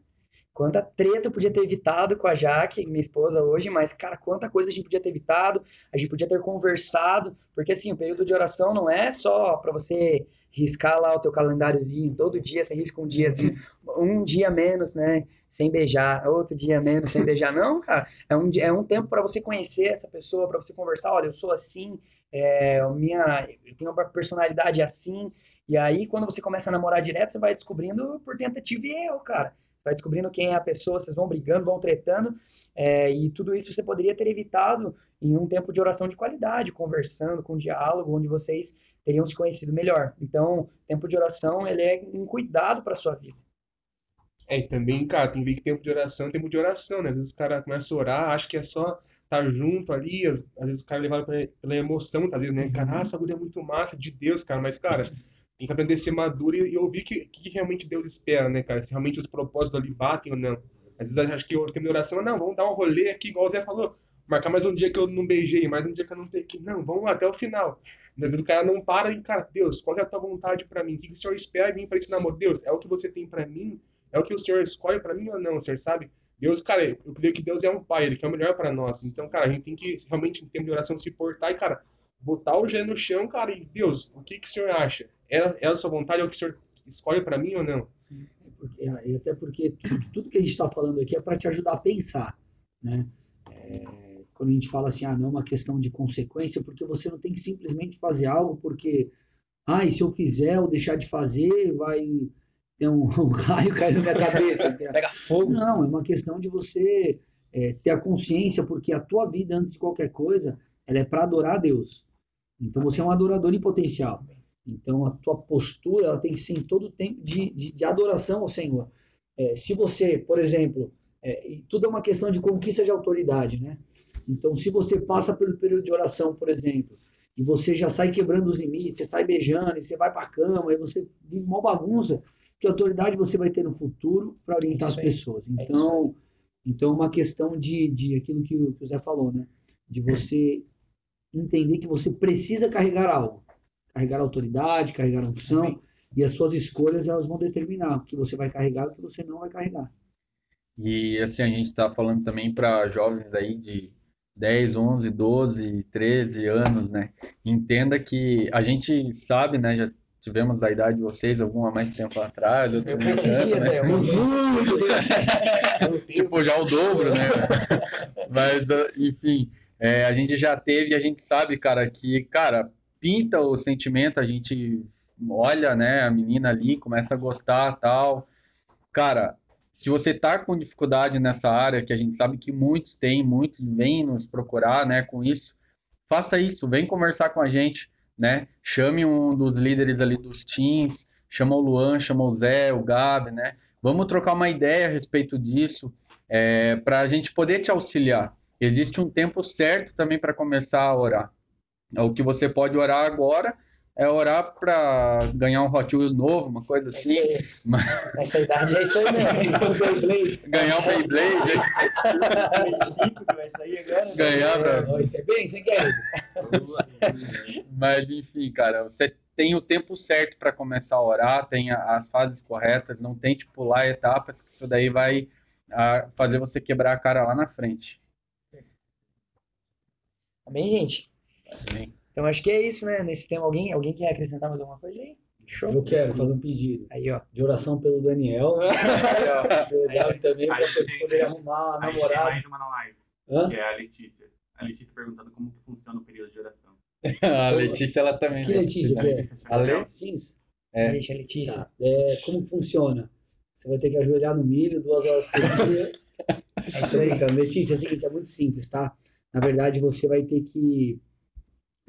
Speaker 1: quanta treta eu podia ter evitado com a Jaque, minha esposa hoje, mas, cara, quanta coisa a gente podia ter evitado, a gente podia ter conversado, porque, assim, o período de oração não é só para você riscar lá o teu calendáriozinho, todo dia você risca um diazinho, um dia menos, né, sem beijar, outro dia menos sem beijar, não, cara, é um, é um tempo para você conhecer essa pessoa, para você conversar, olha, eu sou assim, é, minha, eu tenho uma personalidade assim, e aí quando você começa a namorar direto, você vai descobrindo por tentativa e erro, cara, vai descobrindo quem é a pessoa, vocês vão brigando, vão tretando, é, e tudo isso você poderia ter evitado em um tempo de oração de qualidade, conversando, com diálogo, onde vocês teriam se conhecido melhor. Então, tempo de oração, ele é um cuidado para sua vida.
Speaker 4: É, e também, cara, tem que ver que tempo de oração tempo de oração, né? Às vezes o cara começa a orar, acha que é só estar tá junto ali, às, às vezes o cara é levado pela emoção, tá vendo, né? Cara, ah, essa é muito massa, de Deus, cara, mas, cara, tem que aprender a ser maduro e, e ouvir o que, que realmente Deus espera, né, cara? Se realmente os propósitos ali batem ou não. Às vezes acho que o tempo de oração, não, vamos dar um rolê aqui, igual o Zé falou, marcar mais um dia que eu não beijei, mais um dia que eu não peguei. Não, vamos lá até o final. Às vezes o cara não para e, cara, Deus, qual é a tua vontade para mim? O que, o Senhor espera de mim para esse namoro? Deus, é o que você tem para mim? É o que o Senhor escolhe para mim ou não, Senhor, sabe? Deus, cara, eu creio que Deus é um pai, ele quer o melhor para nós. Então, cara, a gente tem que realmente, em tempo de oração, se portar e, cara, botar o gênero no chão, cara, e Deus, o que, que o Senhor acha? É, é a sua vontade, é o que o Senhor escolhe para mim ou não?
Speaker 5: É, até porque tudo, tudo que a gente está falando aqui é para te ajudar a pensar, né? É quando a gente fala assim, ah, não é uma questão de consequência, porque você não tem que simplesmente fazer algo porque, ah, e se eu fizer ou deixar de fazer, vai ter um, um raio cair na minha cabeça.
Speaker 1: Pega fogo.
Speaker 5: Não, é uma questão de você é, ter a consciência, porque a tua vida, antes de qualquer coisa, ela é para adorar a Deus. Então você é um adorador em potencial. Então, a tua postura ela tem que ser em todo o tempo de, de, de adoração ao Senhor. É, se você, por exemplo, é, tudo é uma questão de conquista de autoridade, né? Então, se você passa pelo período de oração, por exemplo, e você já sai quebrando os limites, você sai beijando, e você vai para a cama, e você vive uma bagunça, que autoridade você vai ter no futuro para orientar as pessoas? Então, então, uma questão de, de aquilo que o, que o Zé falou, né? De você entender que você precisa carregar algo. Carregar autoridade, carregar unção. Amém. E as suas escolhas, elas vão determinar o que você vai carregar e o que você não vai carregar.
Speaker 2: E assim, a gente está falando também para jovens aí de 10, 11, 12, 13 anos, né? Entenda que a gente sabe, né? Já tivemos da idade de vocês alguma mais tempo atrás.
Speaker 1: Eu esses dias, né?
Speaker 2: é, tipo, já o dobro, né? Mas, enfim, é, a gente já teve, a gente sabe, cara, que, cara, pinta o sentimento, a gente olha, né, a menina ali, começa a gostar tal. Cara, se você tá com dificuldade nessa área, que a gente sabe que muitos têm, muitos vêm nos procurar, né, com isso, faça isso, vem conversar com a gente, né? Chame um dos líderes ali dos teams, chama o Luan, chama o Zé, o Gabi, né? Vamos trocar uma ideia a respeito disso, é, para a gente poder te auxiliar. Existe um tempo certo também para começar a orar. O que você pode orar agora é orar para ganhar um Hot Wheels novo, uma coisa assim. É
Speaker 1: Mas... Essa idade é isso aí mesmo.
Speaker 2: ganhar um Beyblade. ganhar pra...
Speaker 5: Você é bem, você quer.
Speaker 2: Mas enfim, cara, você tem o tempo certo para começar a orar, tem as fases corretas, não tente pular etapas, que isso daí vai a, fazer você quebrar a cara lá na frente.
Speaker 1: Amém, gente? Amém. Então acho que é isso, né? Nesse tema, alguém, alguém quer acrescentar mais alguma coisa aí?
Speaker 5: Show. Eu quero fazer um pedido.
Speaker 1: Aí, ó.
Speaker 5: De oração pelo Daniel. pelo Gabi também, para vocês poderem arrumar a namorada.
Speaker 7: mais uma na live. Hã? Que é a Letícia. A Letícia perguntando como que funciona o período de oração.
Speaker 2: a Letícia, ela também.
Speaker 5: Que Letícia? Que é?
Speaker 1: A Letícia? É. A gente, a Letícia. Tá.
Speaker 5: É, como que funciona? Você vai ter que ajoelhar no milho duas horas por dia. é isso aí, cara. Letícia, é o seguinte, é muito simples, tá? Na verdade, você vai ter que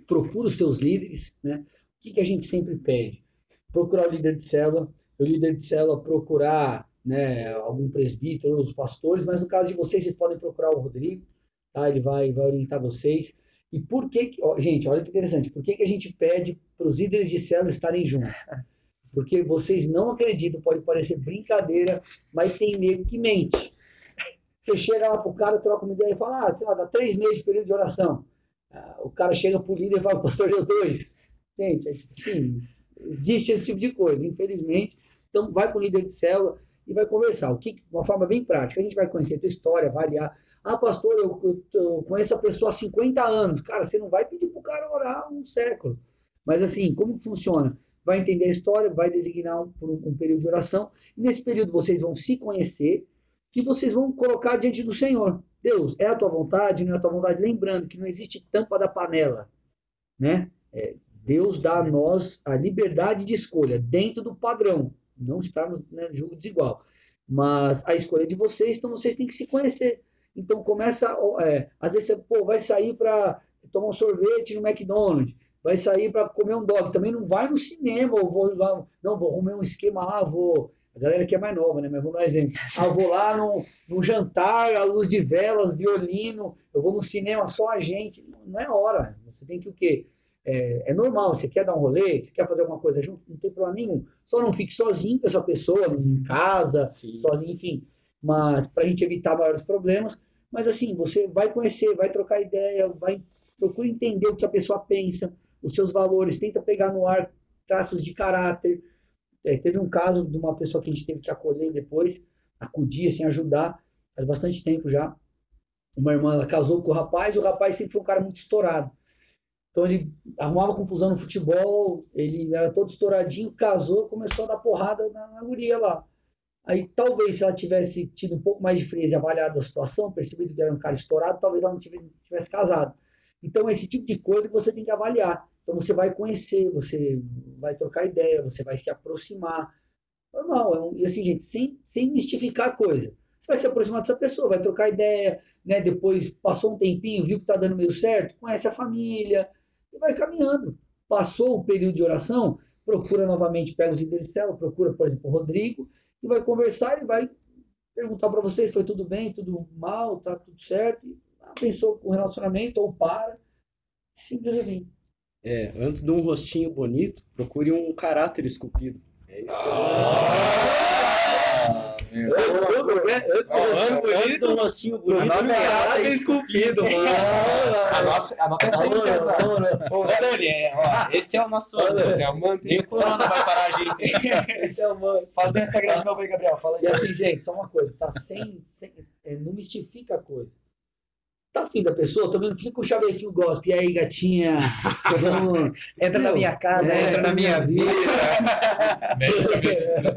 Speaker 5: procura os teus líderes, né? O que, que a gente sempre pede? Procurar o líder de célula, o líder de célula procurar né, algum presbítero, os pastores, mas no caso de vocês, vocês podem procurar o Rodrigo, tá? Ele vai, vai orientar vocês. E por que, ó, gente, olha que interessante, por que, que a gente pede para os líderes de célula estarem juntos? Porque vocês não acreditam, pode parecer brincadeira, mas tem nego que mente. Você chega lá pro cara, troca uma ideia e fala, ah, sei lá, dá três meses de período de oração. Ah, o cara chega pro líder e fala, pastor, deu dois. Gente, é tipo assim, existe esse tipo de coisa, infelizmente. Então, vai com o líder de célula e vai conversar. O que, uma forma bem prática, a gente vai conhecer a tua história, avaliar. Ah, pastor, eu, eu, eu conheço a pessoa há 50 anos. Cara, você não vai pedir pro cara orar um século. Mas assim, como que funciona? Vai entender a história, vai designar um, um, um período de oração. Nesse período vocês vão se conhecer e vocês vão colocar diante do Senhor. Deus, é a tua vontade, não é a tua vontade? Lembrando que não existe tampa da panela, né? É, Deus dá a nós a liberdade de escolha dentro do padrão, não estarmos né, jogo desigual. Mas a escolha é de vocês, então vocês têm que se conhecer. Então começa, é, às vezes você pô, vai sair para tomar um sorvete no McDonald's, vai sair para comer um dog, também não vai no cinema, ou vou não, vou arrumar um esquema lá, vou a galera que é mais nova, né? Mas vamos dar um exemplo. Ah, eu vou lá no, no jantar, à luz de velas, violino, eu vou no cinema só a gente. Não é hora. Você tem que o quê? É, é, normal, você quer dar um rolê, você quer fazer alguma coisa junto, não tem problema nenhum. Só não fique sozinho com essa pessoa, em casa, Sim. sozinho, enfim. Mas para a gente evitar maiores problemas. Mas assim, você vai conhecer, vai trocar ideia, vai procura entender o que a pessoa pensa, os seus valores, tenta pegar no ar traços de caráter, é, teve um caso de uma pessoa que a gente teve que acolher depois, acudir, assim, ajudar, faz bastante tempo já. Uma irmã, ela casou com o rapaz, e o rapaz sempre foi um cara muito estourado. Então ele arrumava confusão no futebol, ele era todo estouradinho, casou, começou a dar porrada na, na guria lá. Aí talvez se ela tivesse tido um pouco mais de frieza e avaliado a situação, percebido que era um cara estourado, talvez ela não tivesse, tivesse casado. Então, esse tipo de coisa que você tem que avaliar. Então, você vai conhecer, você vai trocar ideia, você vai se aproximar. Normal. É um, e assim, gente, sem, sem mistificar a coisa. Você vai se aproximar dessa pessoa, vai trocar ideia, né? Depois passou um tempinho, viu que está dando meio certo, conhece a família e vai caminhando. Passou o período de oração, procura novamente, pega os líderes de célula, procura, por exemplo, o Rodrigo, e vai conversar, ele vai perguntar para vocês, foi tudo bem, tudo mal, tá tudo certo, e pensou com o relacionamento ou para, simples assim.
Speaker 6: É, antes de um rostinho bonito, procure um caráter esculpido. É isso que eu
Speaker 2: Ah, meu.
Speaker 6: Antes, antes do rostinho bonito, um caráter
Speaker 1: anota
Speaker 6: esculpido, mano.
Speaker 3: Anota, anota essa aí, Pedro.
Speaker 6: Ô, Dani, é, ó, esse é o nosso ano.
Speaker 4: Esse é o manto.
Speaker 6: Nem o Corona vai parar a gente.
Speaker 5: Então, mano,
Speaker 3: Faz no Instagram de novo aí, Gabriel. Fala aí.
Speaker 5: E assim, gente, só uma coisa, tá? Sem, sem é, não mistifica a coisa. Tá afim da pessoa, também não fica com o chavequinho gospel. E aí, gatinha? Vamos...
Speaker 1: Entra na minha casa,
Speaker 5: é,
Speaker 1: entra na minha vida.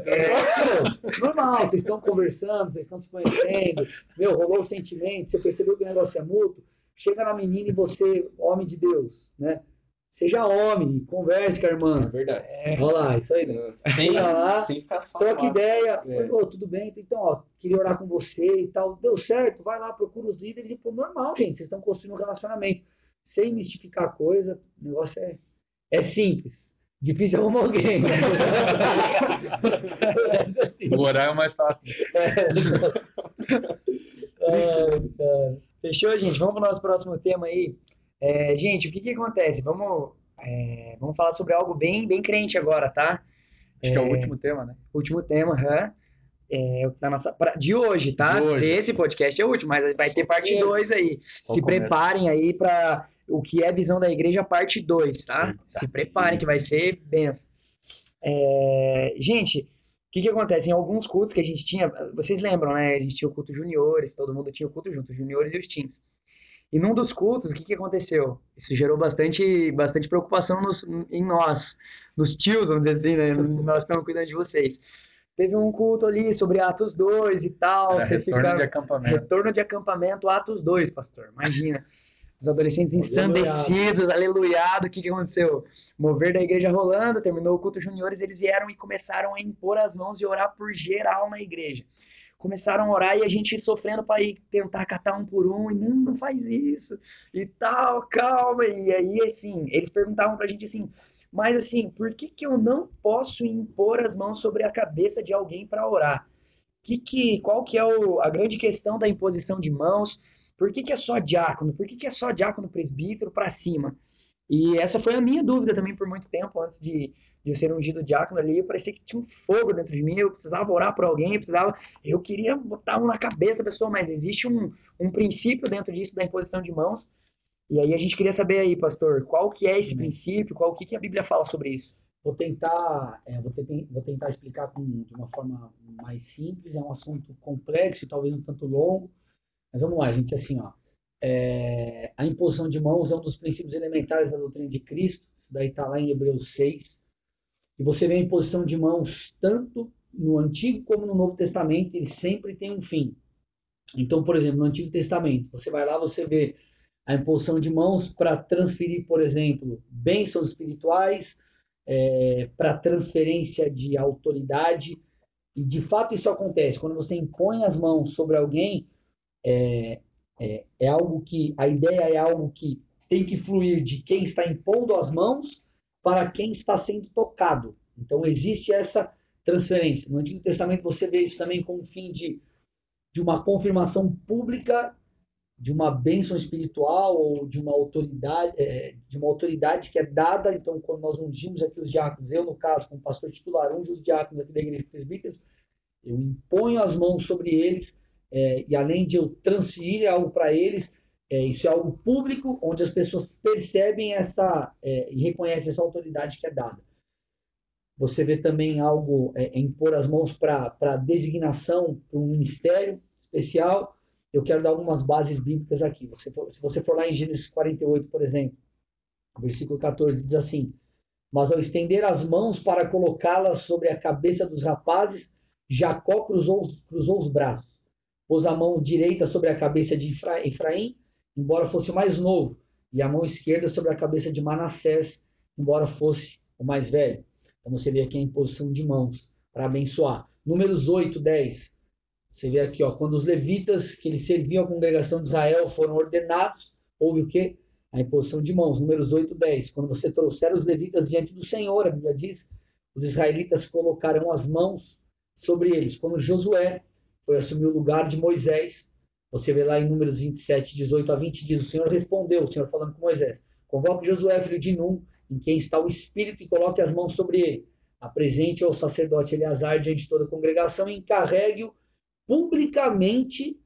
Speaker 5: É, normal, vocês estão conversando, vocês estão se conhecendo, meu, rolou o sentimento, você percebeu que o negócio é mútuo, chega na menina e você, homem de Deus, né? Seja homem, converse com a
Speaker 4: É
Speaker 5: irmã.
Speaker 4: verdade.
Speaker 5: Olha lá, isso aí, né? Chega lá,
Speaker 6: Sem ficar só.
Speaker 5: troca ideia,
Speaker 4: É.
Speaker 5: Ô, tudo bem? Então, ó, queria orar com você e tal. Deu certo, vai lá, procura os líderes e, pô, normal, gente, vocês estão construindo um relacionamento. Sem mistificar a coisa, o negócio é, é simples. Difícil é arrumar alguém. Assim,
Speaker 2: O horário é mais fácil.
Speaker 5: ai, cara.
Speaker 1: Fechou, gente? Vamos para o nosso próximo tema aí. É, gente, o que que acontece? Vamos, é, vamos falar sobre algo bem, bem crente agora, tá?
Speaker 2: Acho que é o último tema, né?
Speaker 1: Último tema, aham. É, da nossa, pra- de hoje, tá?
Speaker 2: De hoje.
Speaker 1: Desse podcast é o último, mas vai ter parte 2 aí.
Speaker 2: Só
Speaker 1: Se preparem aí para o que é visão da igreja, parte 2, tá?
Speaker 2: Eita.
Speaker 1: Se preparem, que vai ser benção. É, gente, o que que acontece? Em alguns cultos que a gente tinha, vocês lembram, né? A gente tinha o culto juniores, todo mundo tinha o culto junto, os juniores e os teens. E num dos cultos, o que que aconteceu? Isso gerou bastante, bastante preocupação nos- em nós, nos tios, vamos dizer assim, né? Nós estamos cuidando de vocês. Teve um culto ali sobre Atos 2 e tal,
Speaker 2: Era
Speaker 1: vocês
Speaker 2: retorno
Speaker 1: ficaram...
Speaker 2: de acampamento.
Speaker 1: Retorno de acampamento, Atos 2, pastor. Imagina. Os adolescentes ensandecidos, aleluiado. O que, que aconteceu? Mover da igreja rolando, terminou o culto juniores, eles vieram e começaram a impor as mãos e orar por geral na igreja. Começaram a orar e a gente sofrendo para ir tentar catar um por um, e não, não faz isso, e tal, calma. E aí, assim, eles perguntavam pra gente assim, mas assim, por que, que eu não posso impor as mãos sobre a cabeça de alguém para orar? Que que, qual que é o- a grande questão da imposição de mãos? Por que, que é só diácono? Por que, que é só diácono presbítero para cima? E essa foi a minha dúvida também por muito tempo, antes de, de eu ser ungido diácono ali, eu parecia que tinha um fogo dentro de mim, eu precisava orar por alguém, eu precisava, eu queria botar um na cabeça da pessoa, mas existe um, um princípio dentro disso da imposição de mãos, e aí a gente queria saber aí, pastor, qual que é esse
Speaker 5: Amém.
Speaker 1: princípio, qual o que, que a Bíblia fala sobre isso?
Speaker 5: Vou tentar, é, vou, te- vou tentar explicar com- de uma forma mais simples. É um assunto complexo e talvez um tanto longo, mas vamos lá, gente. Assim, ó, é, a imposição de mãos é um dos princípios elementares da doutrina de Cristo. Isso daí está lá em Hebreus 6. E você vê a imposição de mãos tanto no Antigo como no Novo Testamento. Ele sempre tem um fim. Então, por exemplo, no Antigo Testamento, você vai lá, você vê a imposição de mãos para transferir, por exemplo, bênçãos espirituais, para transferência de autoridade. E de fato isso acontece. Quando você impõe as mãos sobre alguém, é, é, é algo que. A ideia é algo que tem que fluir de quem está impondo as mãos para quem está sendo tocado. Então existe essa transferência. No Antigo Testamento você vê isso também com o fim de, de uma confirmação pública de uma bênção espiritual ou de uma autoridade, é, de uma autoridade que é dada. Então, quando nós ungimos aqui os diáconos, eu, no caso, como pastor titular, unjo os diáconos aqui da igreja presbíteros, eu imponho as mãos sobre eles, é, e além de eu transferir algo para eles, é, isso é algo público, onde as pessoas percebem essa é, e reconhecem essa autoridade que é dada. Você vê também algo é, em pôr as mãos para designação para um ministério especial eu quero dar algumas bases bíblicas aqui. Você for, se você for lá em Gênesis 48, por exemplo, versículo 14, diz assim: Mas ao estender as mãos para colocá-las sobre a cabeça dos rapazes, Jacó cruzou, cruzou os braços, pôs a mão direita sobre a cabeça de Efra, Efraim, embora fosse o mais novo, e a mão esquerda sobre a cabeça de Manassés, embora fosse o mais velho. Então você vê aqui a imposição de mãos para abençoar. Números 8, 10. Você vê aqui, ó, quando os levitas que eles serviam à congregação de Israel foram ordenados, houve o quê? A imposição de mãos, números 8, 10. Quando você trouxer os levitas diante do Senhor, a Bíblia diz, os israelitas colocarão as mãos sobre eles. Quando Josué foi assumir o lugar de Moisés, você vê lá em Números 27, 18 a 20, diz: O Senhor respondeu, o Senhor falando com Moisés: Convoque Josué, filho de Num, em quem está o Espírito, e coloque as mãos sobre ele. Apresente ao sacerdote Eleazar diante de toda a congregação e encarregue-o publicamente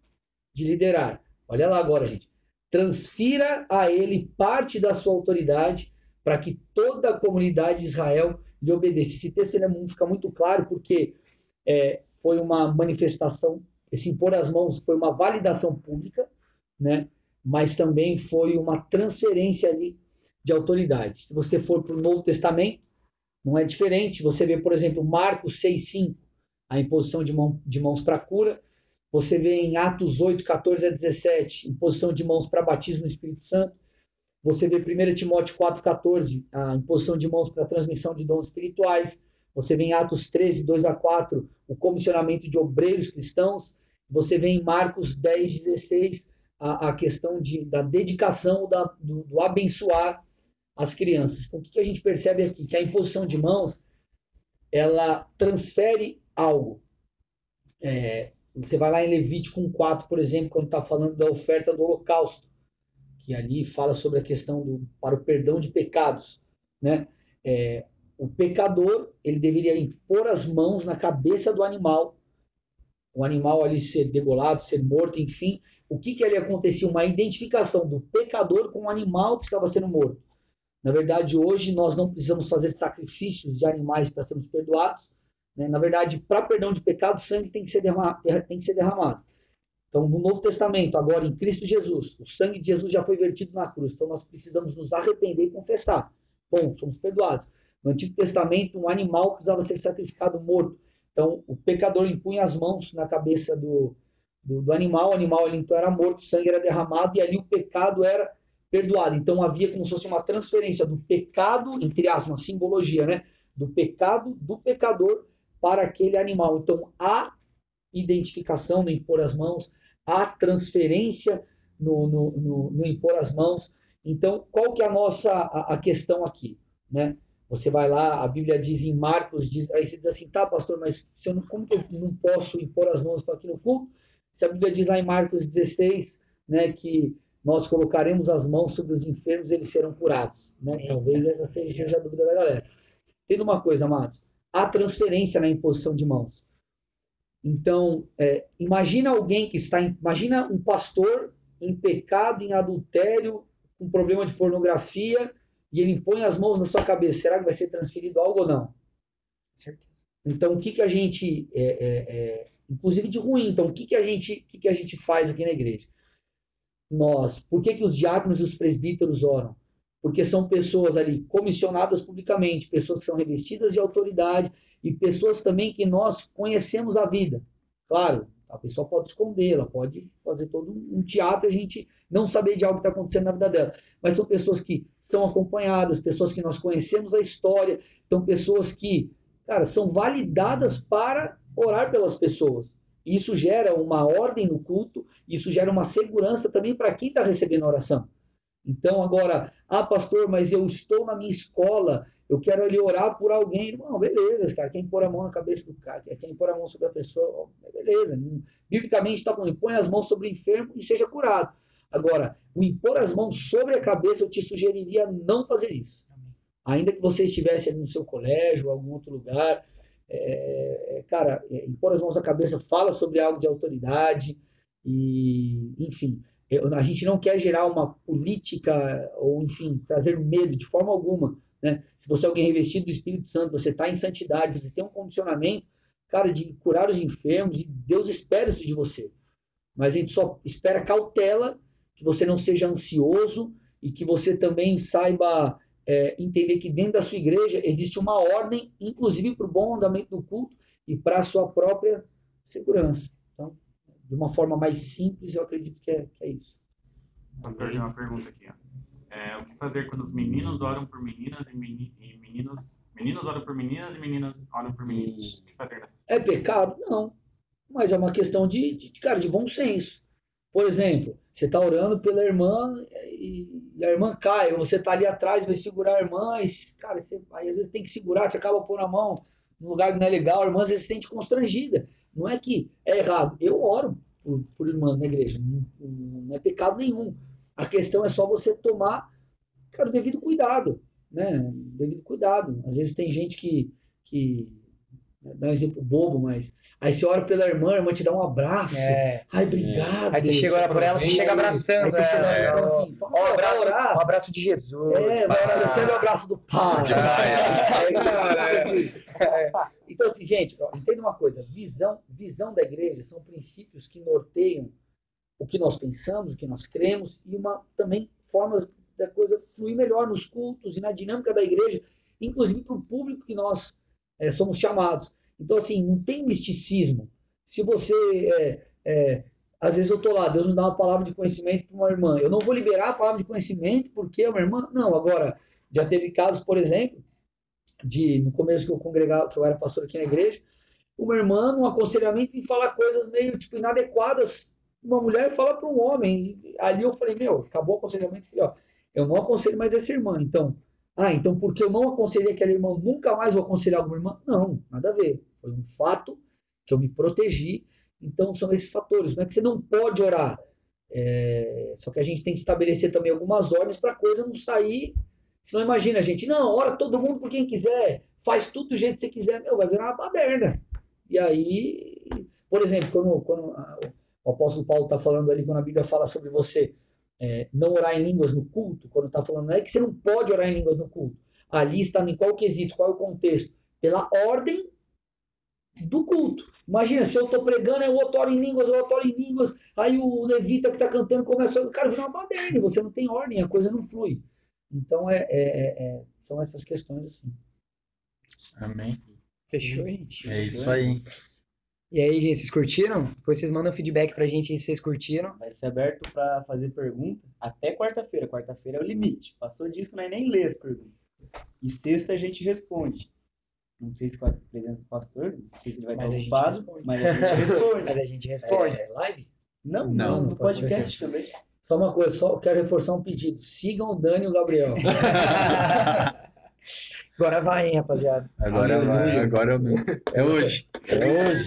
Speaker 5: de liderar. Olha lá agora, gente. Transfira a ele parte da sua autoridade para que toda a comunidade de Israel lhe obedeça. Esse texto ele é, fica muito claro porque é, foi uma manifestação, esse impor as mãos foi uma validação pública, né? mas também foi uma transferência ali de autoridade. Se você for para o Novo Testamento, não é diferente. Você vê, por exemplo, Marcos 6,5, a imposição de, mão, de mãos para cura. Você vê em Atos 8, 14 a 17, imposição de mãos para batismo no Espírito Santo. Você vê 1 Timóteo 4, 14, a imposição de mãos para transmissão de dons espirituais. Você vê em Atos 13, 2 a 4, o comissionamento de obreiros cristãos. Você vê em Marcos 10, 16, a, a questão de, da dedicação, da, do, do abençoar as crianças. Então, o que a gente percebe aqui? Que a imposição de mãos, ela transfere algo. É, você vai lá em Levítico 4, por exemplo, quando está falando da oferta do holocausto, que ali fala sobre a questão do para o perdão de pecados, né? É, o pecador ele deveria impor as mãos na cabeça do animal, o animal ali ser degolado, ser morto, enfim, o que que ali acontecia? Uma identificação do pecador com o animal que estava sendo morto. Na verdade, hoje nós não precisamos fazer sacrifícios de animais para sermos perdoados. Né? Na verdade, para perdão de pecado, sangue tem que, ser derramado, tem que ser derramado. Então, no Novo Testamento, agora em Cristo Jesus, o sangue de Jesus já foi vertido na cruz. Então, nós precisamos nos arrepender e confessar. Bom, somos perdoados. No Antigo Testamento, um animal precisava ser sacrificado morto. Então, o pecador impunha as mãos na cabeça do, do, do animal, o animal ele, então era morto, o sangue era derramado e ali o pecado era perdoado. Então havia como se fosse uma transferência do pecado, entre aspas, uma simbologia, né? Do pecado do pecador para aquele animal. Então há identificação no impor as mãos, há transferência no, no, no, no impor as mãos. Então, qual que é a nossa a, a, questão aqui, né? Você vai lá, a Bíblia diz em Marcos, diz, aí você diz assim, tá, pastor, mas se eu não, como que eu não posso impor as mãos, aqui no culto? Se a Bíblia diz lá em Marcos 16, né, que nós colocaremos as mãos sobre os enfermos, eles serão curados. Né? Talvez essa seja a dúvida da galera. Tendo uma coisa, amados, há transferência na imposição de mãos. Então, é, imagina alguém que está, em, imagina um pastor em pecado, em adultério, com problema de pornografia, e ele impõe as mãos na sua cabeça. Será que vai ser transferido algo ou não? Certeza. Então, o que, que a gente, é, é, é inclusive de ruim, então, o que, que, a gente, o que, que a gente faz aqui na igreja? nós, por que, que os diáconos e os presbíteros oram? Porque são pessoas ali comissionadas publicamente, pessoas que são revestidas de autoridade e pessoas também que nós conhecemos a vida. Claro, a pessoa pode esconder, ela pode fazer todo um teatro a gente não saber de algo que está acontecendo na vida dela. Mas são pessoas que são acompanhadas, pessoas que nós conhecemos a história, então pessoas que, cara, são validadas para orar pelas pessoas. Isso gera uma ordem no culto, isso gera uma segurança também para quem está recebendo a oração. Então, agora, ah, pastor, mas eu estou na minha escola, eu quero ali orar por alguém. Não, beleza, cara, quem pôr a mão na cabeça do cara, quem pôr a mão sobre a pessoa, beleza. Biblicamente está falando, põe as mãos sobre o enfermo e seja curado. Agora, o impor as mãos sobre a cabeça, eu te sugeriria não fazer isso. Ainda que você estivesse ali no seu colégio, ou algum outro lugar, é, cara, é, impor as mãos na cabeça fala sobre algo de autoridade e, enfim, eu, a gente não quer gerar uma política ou, enfim, trazer medo de forma alguma, né? Se você é alguém revestido do Espírito Santo, você está em santidade, você tem um condicionamento, cara, de curar os enfermos e Deus espera isso de você. Mas a gente só espera cautela, que você não seja ansioso e que você também saiba é, entender que dentro da sua igreja existe uma ordem, inclusive para o bom andamento do culto e para a sua própria segurança. Então, de uma forma mais simples, eu acredito que é, que é isso.
Speaker 7: Pastor, tem uma pergunta aqui. Ó. É, o que fazer quando os meninos oram por meninas e, meni, e meninos... Meninos oram por meninas e meninas oram por meninos. O que fazer
Speaker 5: É pecado? Não. Mas é uma questão de, de, cara, de bom senso. Por exemplo, você está orando pela irmã e e a irmã cai, ou você tá ali atrás, vai segurar a irmã, e, cara, você, aí às vezes tem que segurar, você acaba pondo a mão num lugar que não é legal, a irmã às vezes se sente constrangida. Não é que é errado. Eu oro por, por irmãs na igreja, não, não é pecado nenhum. A questão é só você tomar, cara, o devido cuidado, né? O devido cuidado. Às vezes tem gente que, que dá um exemplo bobo, mas aí você ora pela irmã, a irmã te dá um abraço.
Speaker 1: É.
Speaker 5: Ai, obrigado.
Speaker 1: Aí você chega ora por ela, você chega abraçando.
Speaker 5: Aí você chega
Speaker 1: ela,
Speaker 5: então,
Speaker 1: ó,
Speaker 5: assim,
Speaker 1: ó,
Speaker 5: vai
Speaker 1: abraço,
Speaker 5: orar.
Speaker 1: um abraço de Jesus.
Speaker 5: É, vai orar, o abraço do pai.
Speaker 2: De pai,
Speaker 5: É, Então, assim, gente, ó, entenda uma coisa: visão, visão da igreja são princípios que norteiam o que nós pensamos, o que nós cremos e uma também formas da coisa fluir melhor nos cultos e na dinâmica da igreja, inclusive para o público que nós é, somos chamados. Então, assim, não tem misticismo. Se você. é, é, às vezes eu tô lá, Deus me dá uma palavra de conhecimento para uma irmã. Eu não vou liberar a palavra de conhecimento porque é uma irmã. Não, agora, já teve casos, por exemplo, de no começo que eu congregava, que eu era pastor aqui na igreja, uma irmã, num aconselhamento, e falar coisas meio tipo inadequadas. Uma mulher fala para um homem. E ali eu falei, meu, acabou o aconselhamento. Falei, ó, eu não aconselho mais essa irmã. Então, ah, então porque eu não aconselhei aquela irmã, nunca mais vou aconselhar alguma irmã? Não, nada a ver. Foi um fato que eu me protegi. Então, são esses fatores. Não é que você não pode orar. É, só que a gente tem que estabelecer também algumas ordens para a coisa não sair. Senão imagina, gente, não, ora todo mundo por quem quiser, faz tudo do jeito que você quiser, meu, vai virar uma baderna. E aí, por exemplo, quando, quando a- o apóstolo Paulo está falando ali, quando a Bíblia fala sobre você é, não orar em línguas no culto, quando está falando, não é que você não pode orar em línguas no culto. Ali está em qual quesito, qual é o contexto? Pela ordem do culto. Imagina, se eu estou pregando, eu outro oro em línguas, eu outro oro em línguas, aí o levita que está cantando começa a. Cara, vira uma baderna, você não tem ordem, a coisa não flui. Então, é, é- é- é- são essas questões assim.
Speaker 2: Amém.
Speaker 1: Fechou, gente?
Speaker 2: É isso aí.
Speaker 1: E aí, gente, vocês curtiram? Depois vocês mandam feedback pra gente aí se vocês curtiram.
Speaker 3: Vai ser aberto para fazer pergunta até quarta-feira. Quarta-feira é o limite. Passou disso, não é nem ler as perguntas. E sexta a gente responde. Não sei se com a presença do pastor, não sei se ele vai
Speaker 1: Mas
Speaker 3: estar ocupado, mas a gente responde.
Speaker 1: Mas a gente responde.
Speaker 5: É, live?
Speaker 3: Não,
Speaker 2: Não,
Speaker 3: no podcast também.
Speaker 5: Só uma coisa, só quero reforçar um pedido. Sigam o Dani e o Gabriel.
Speaker 1: Agora vai, hein, rapaziada.
Speaker 2: Agora vai, agora eu não. É hoje.
Speaker 1: É hoje.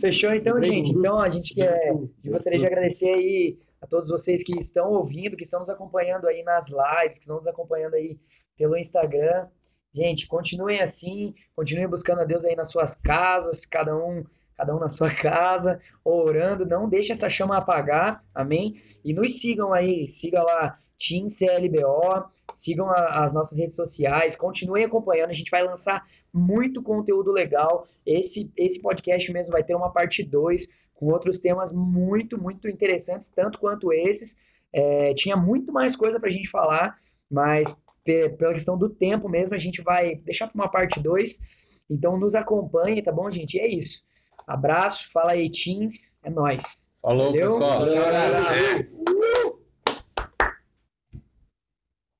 Speaker 1: Fechou então, gente. Então a gente quer. Eu gostaria de agradecer aí a todos vocês que estão ouvindo, que estão nos acompanhando aí nas lives, que estão nos acompanhando aí pelo Instagram. Gente, continuem assim, continuem buscando a Deus aí nas suas casas, cada um, cada um na sua casa, orando, não deixe essa chama apagar, amém? E nos sigam aí, siga lá Team CLBO, sigam a- as nossas redes sociais, continuem acompanhando, a gente vai lançar muito conteúdo legal. Esse, esse podcast mesmo vai ter uma parte 2 com outros temas muito, muito interessantes, tanto quanto esses. É, tinha muito mais coisa para a gente falar, mas pe- pela questão do tempo mesmo, a gente vai deixar para uma parte 2. Então nos acompanhe, tá bom, gente? E é isso. Abraço, fala aí, teens, é nóis.
Speaker 2: Falou,
Speaker 1: Valeu.
Speaker 2: pessoal.
Speaker 1: Valeu.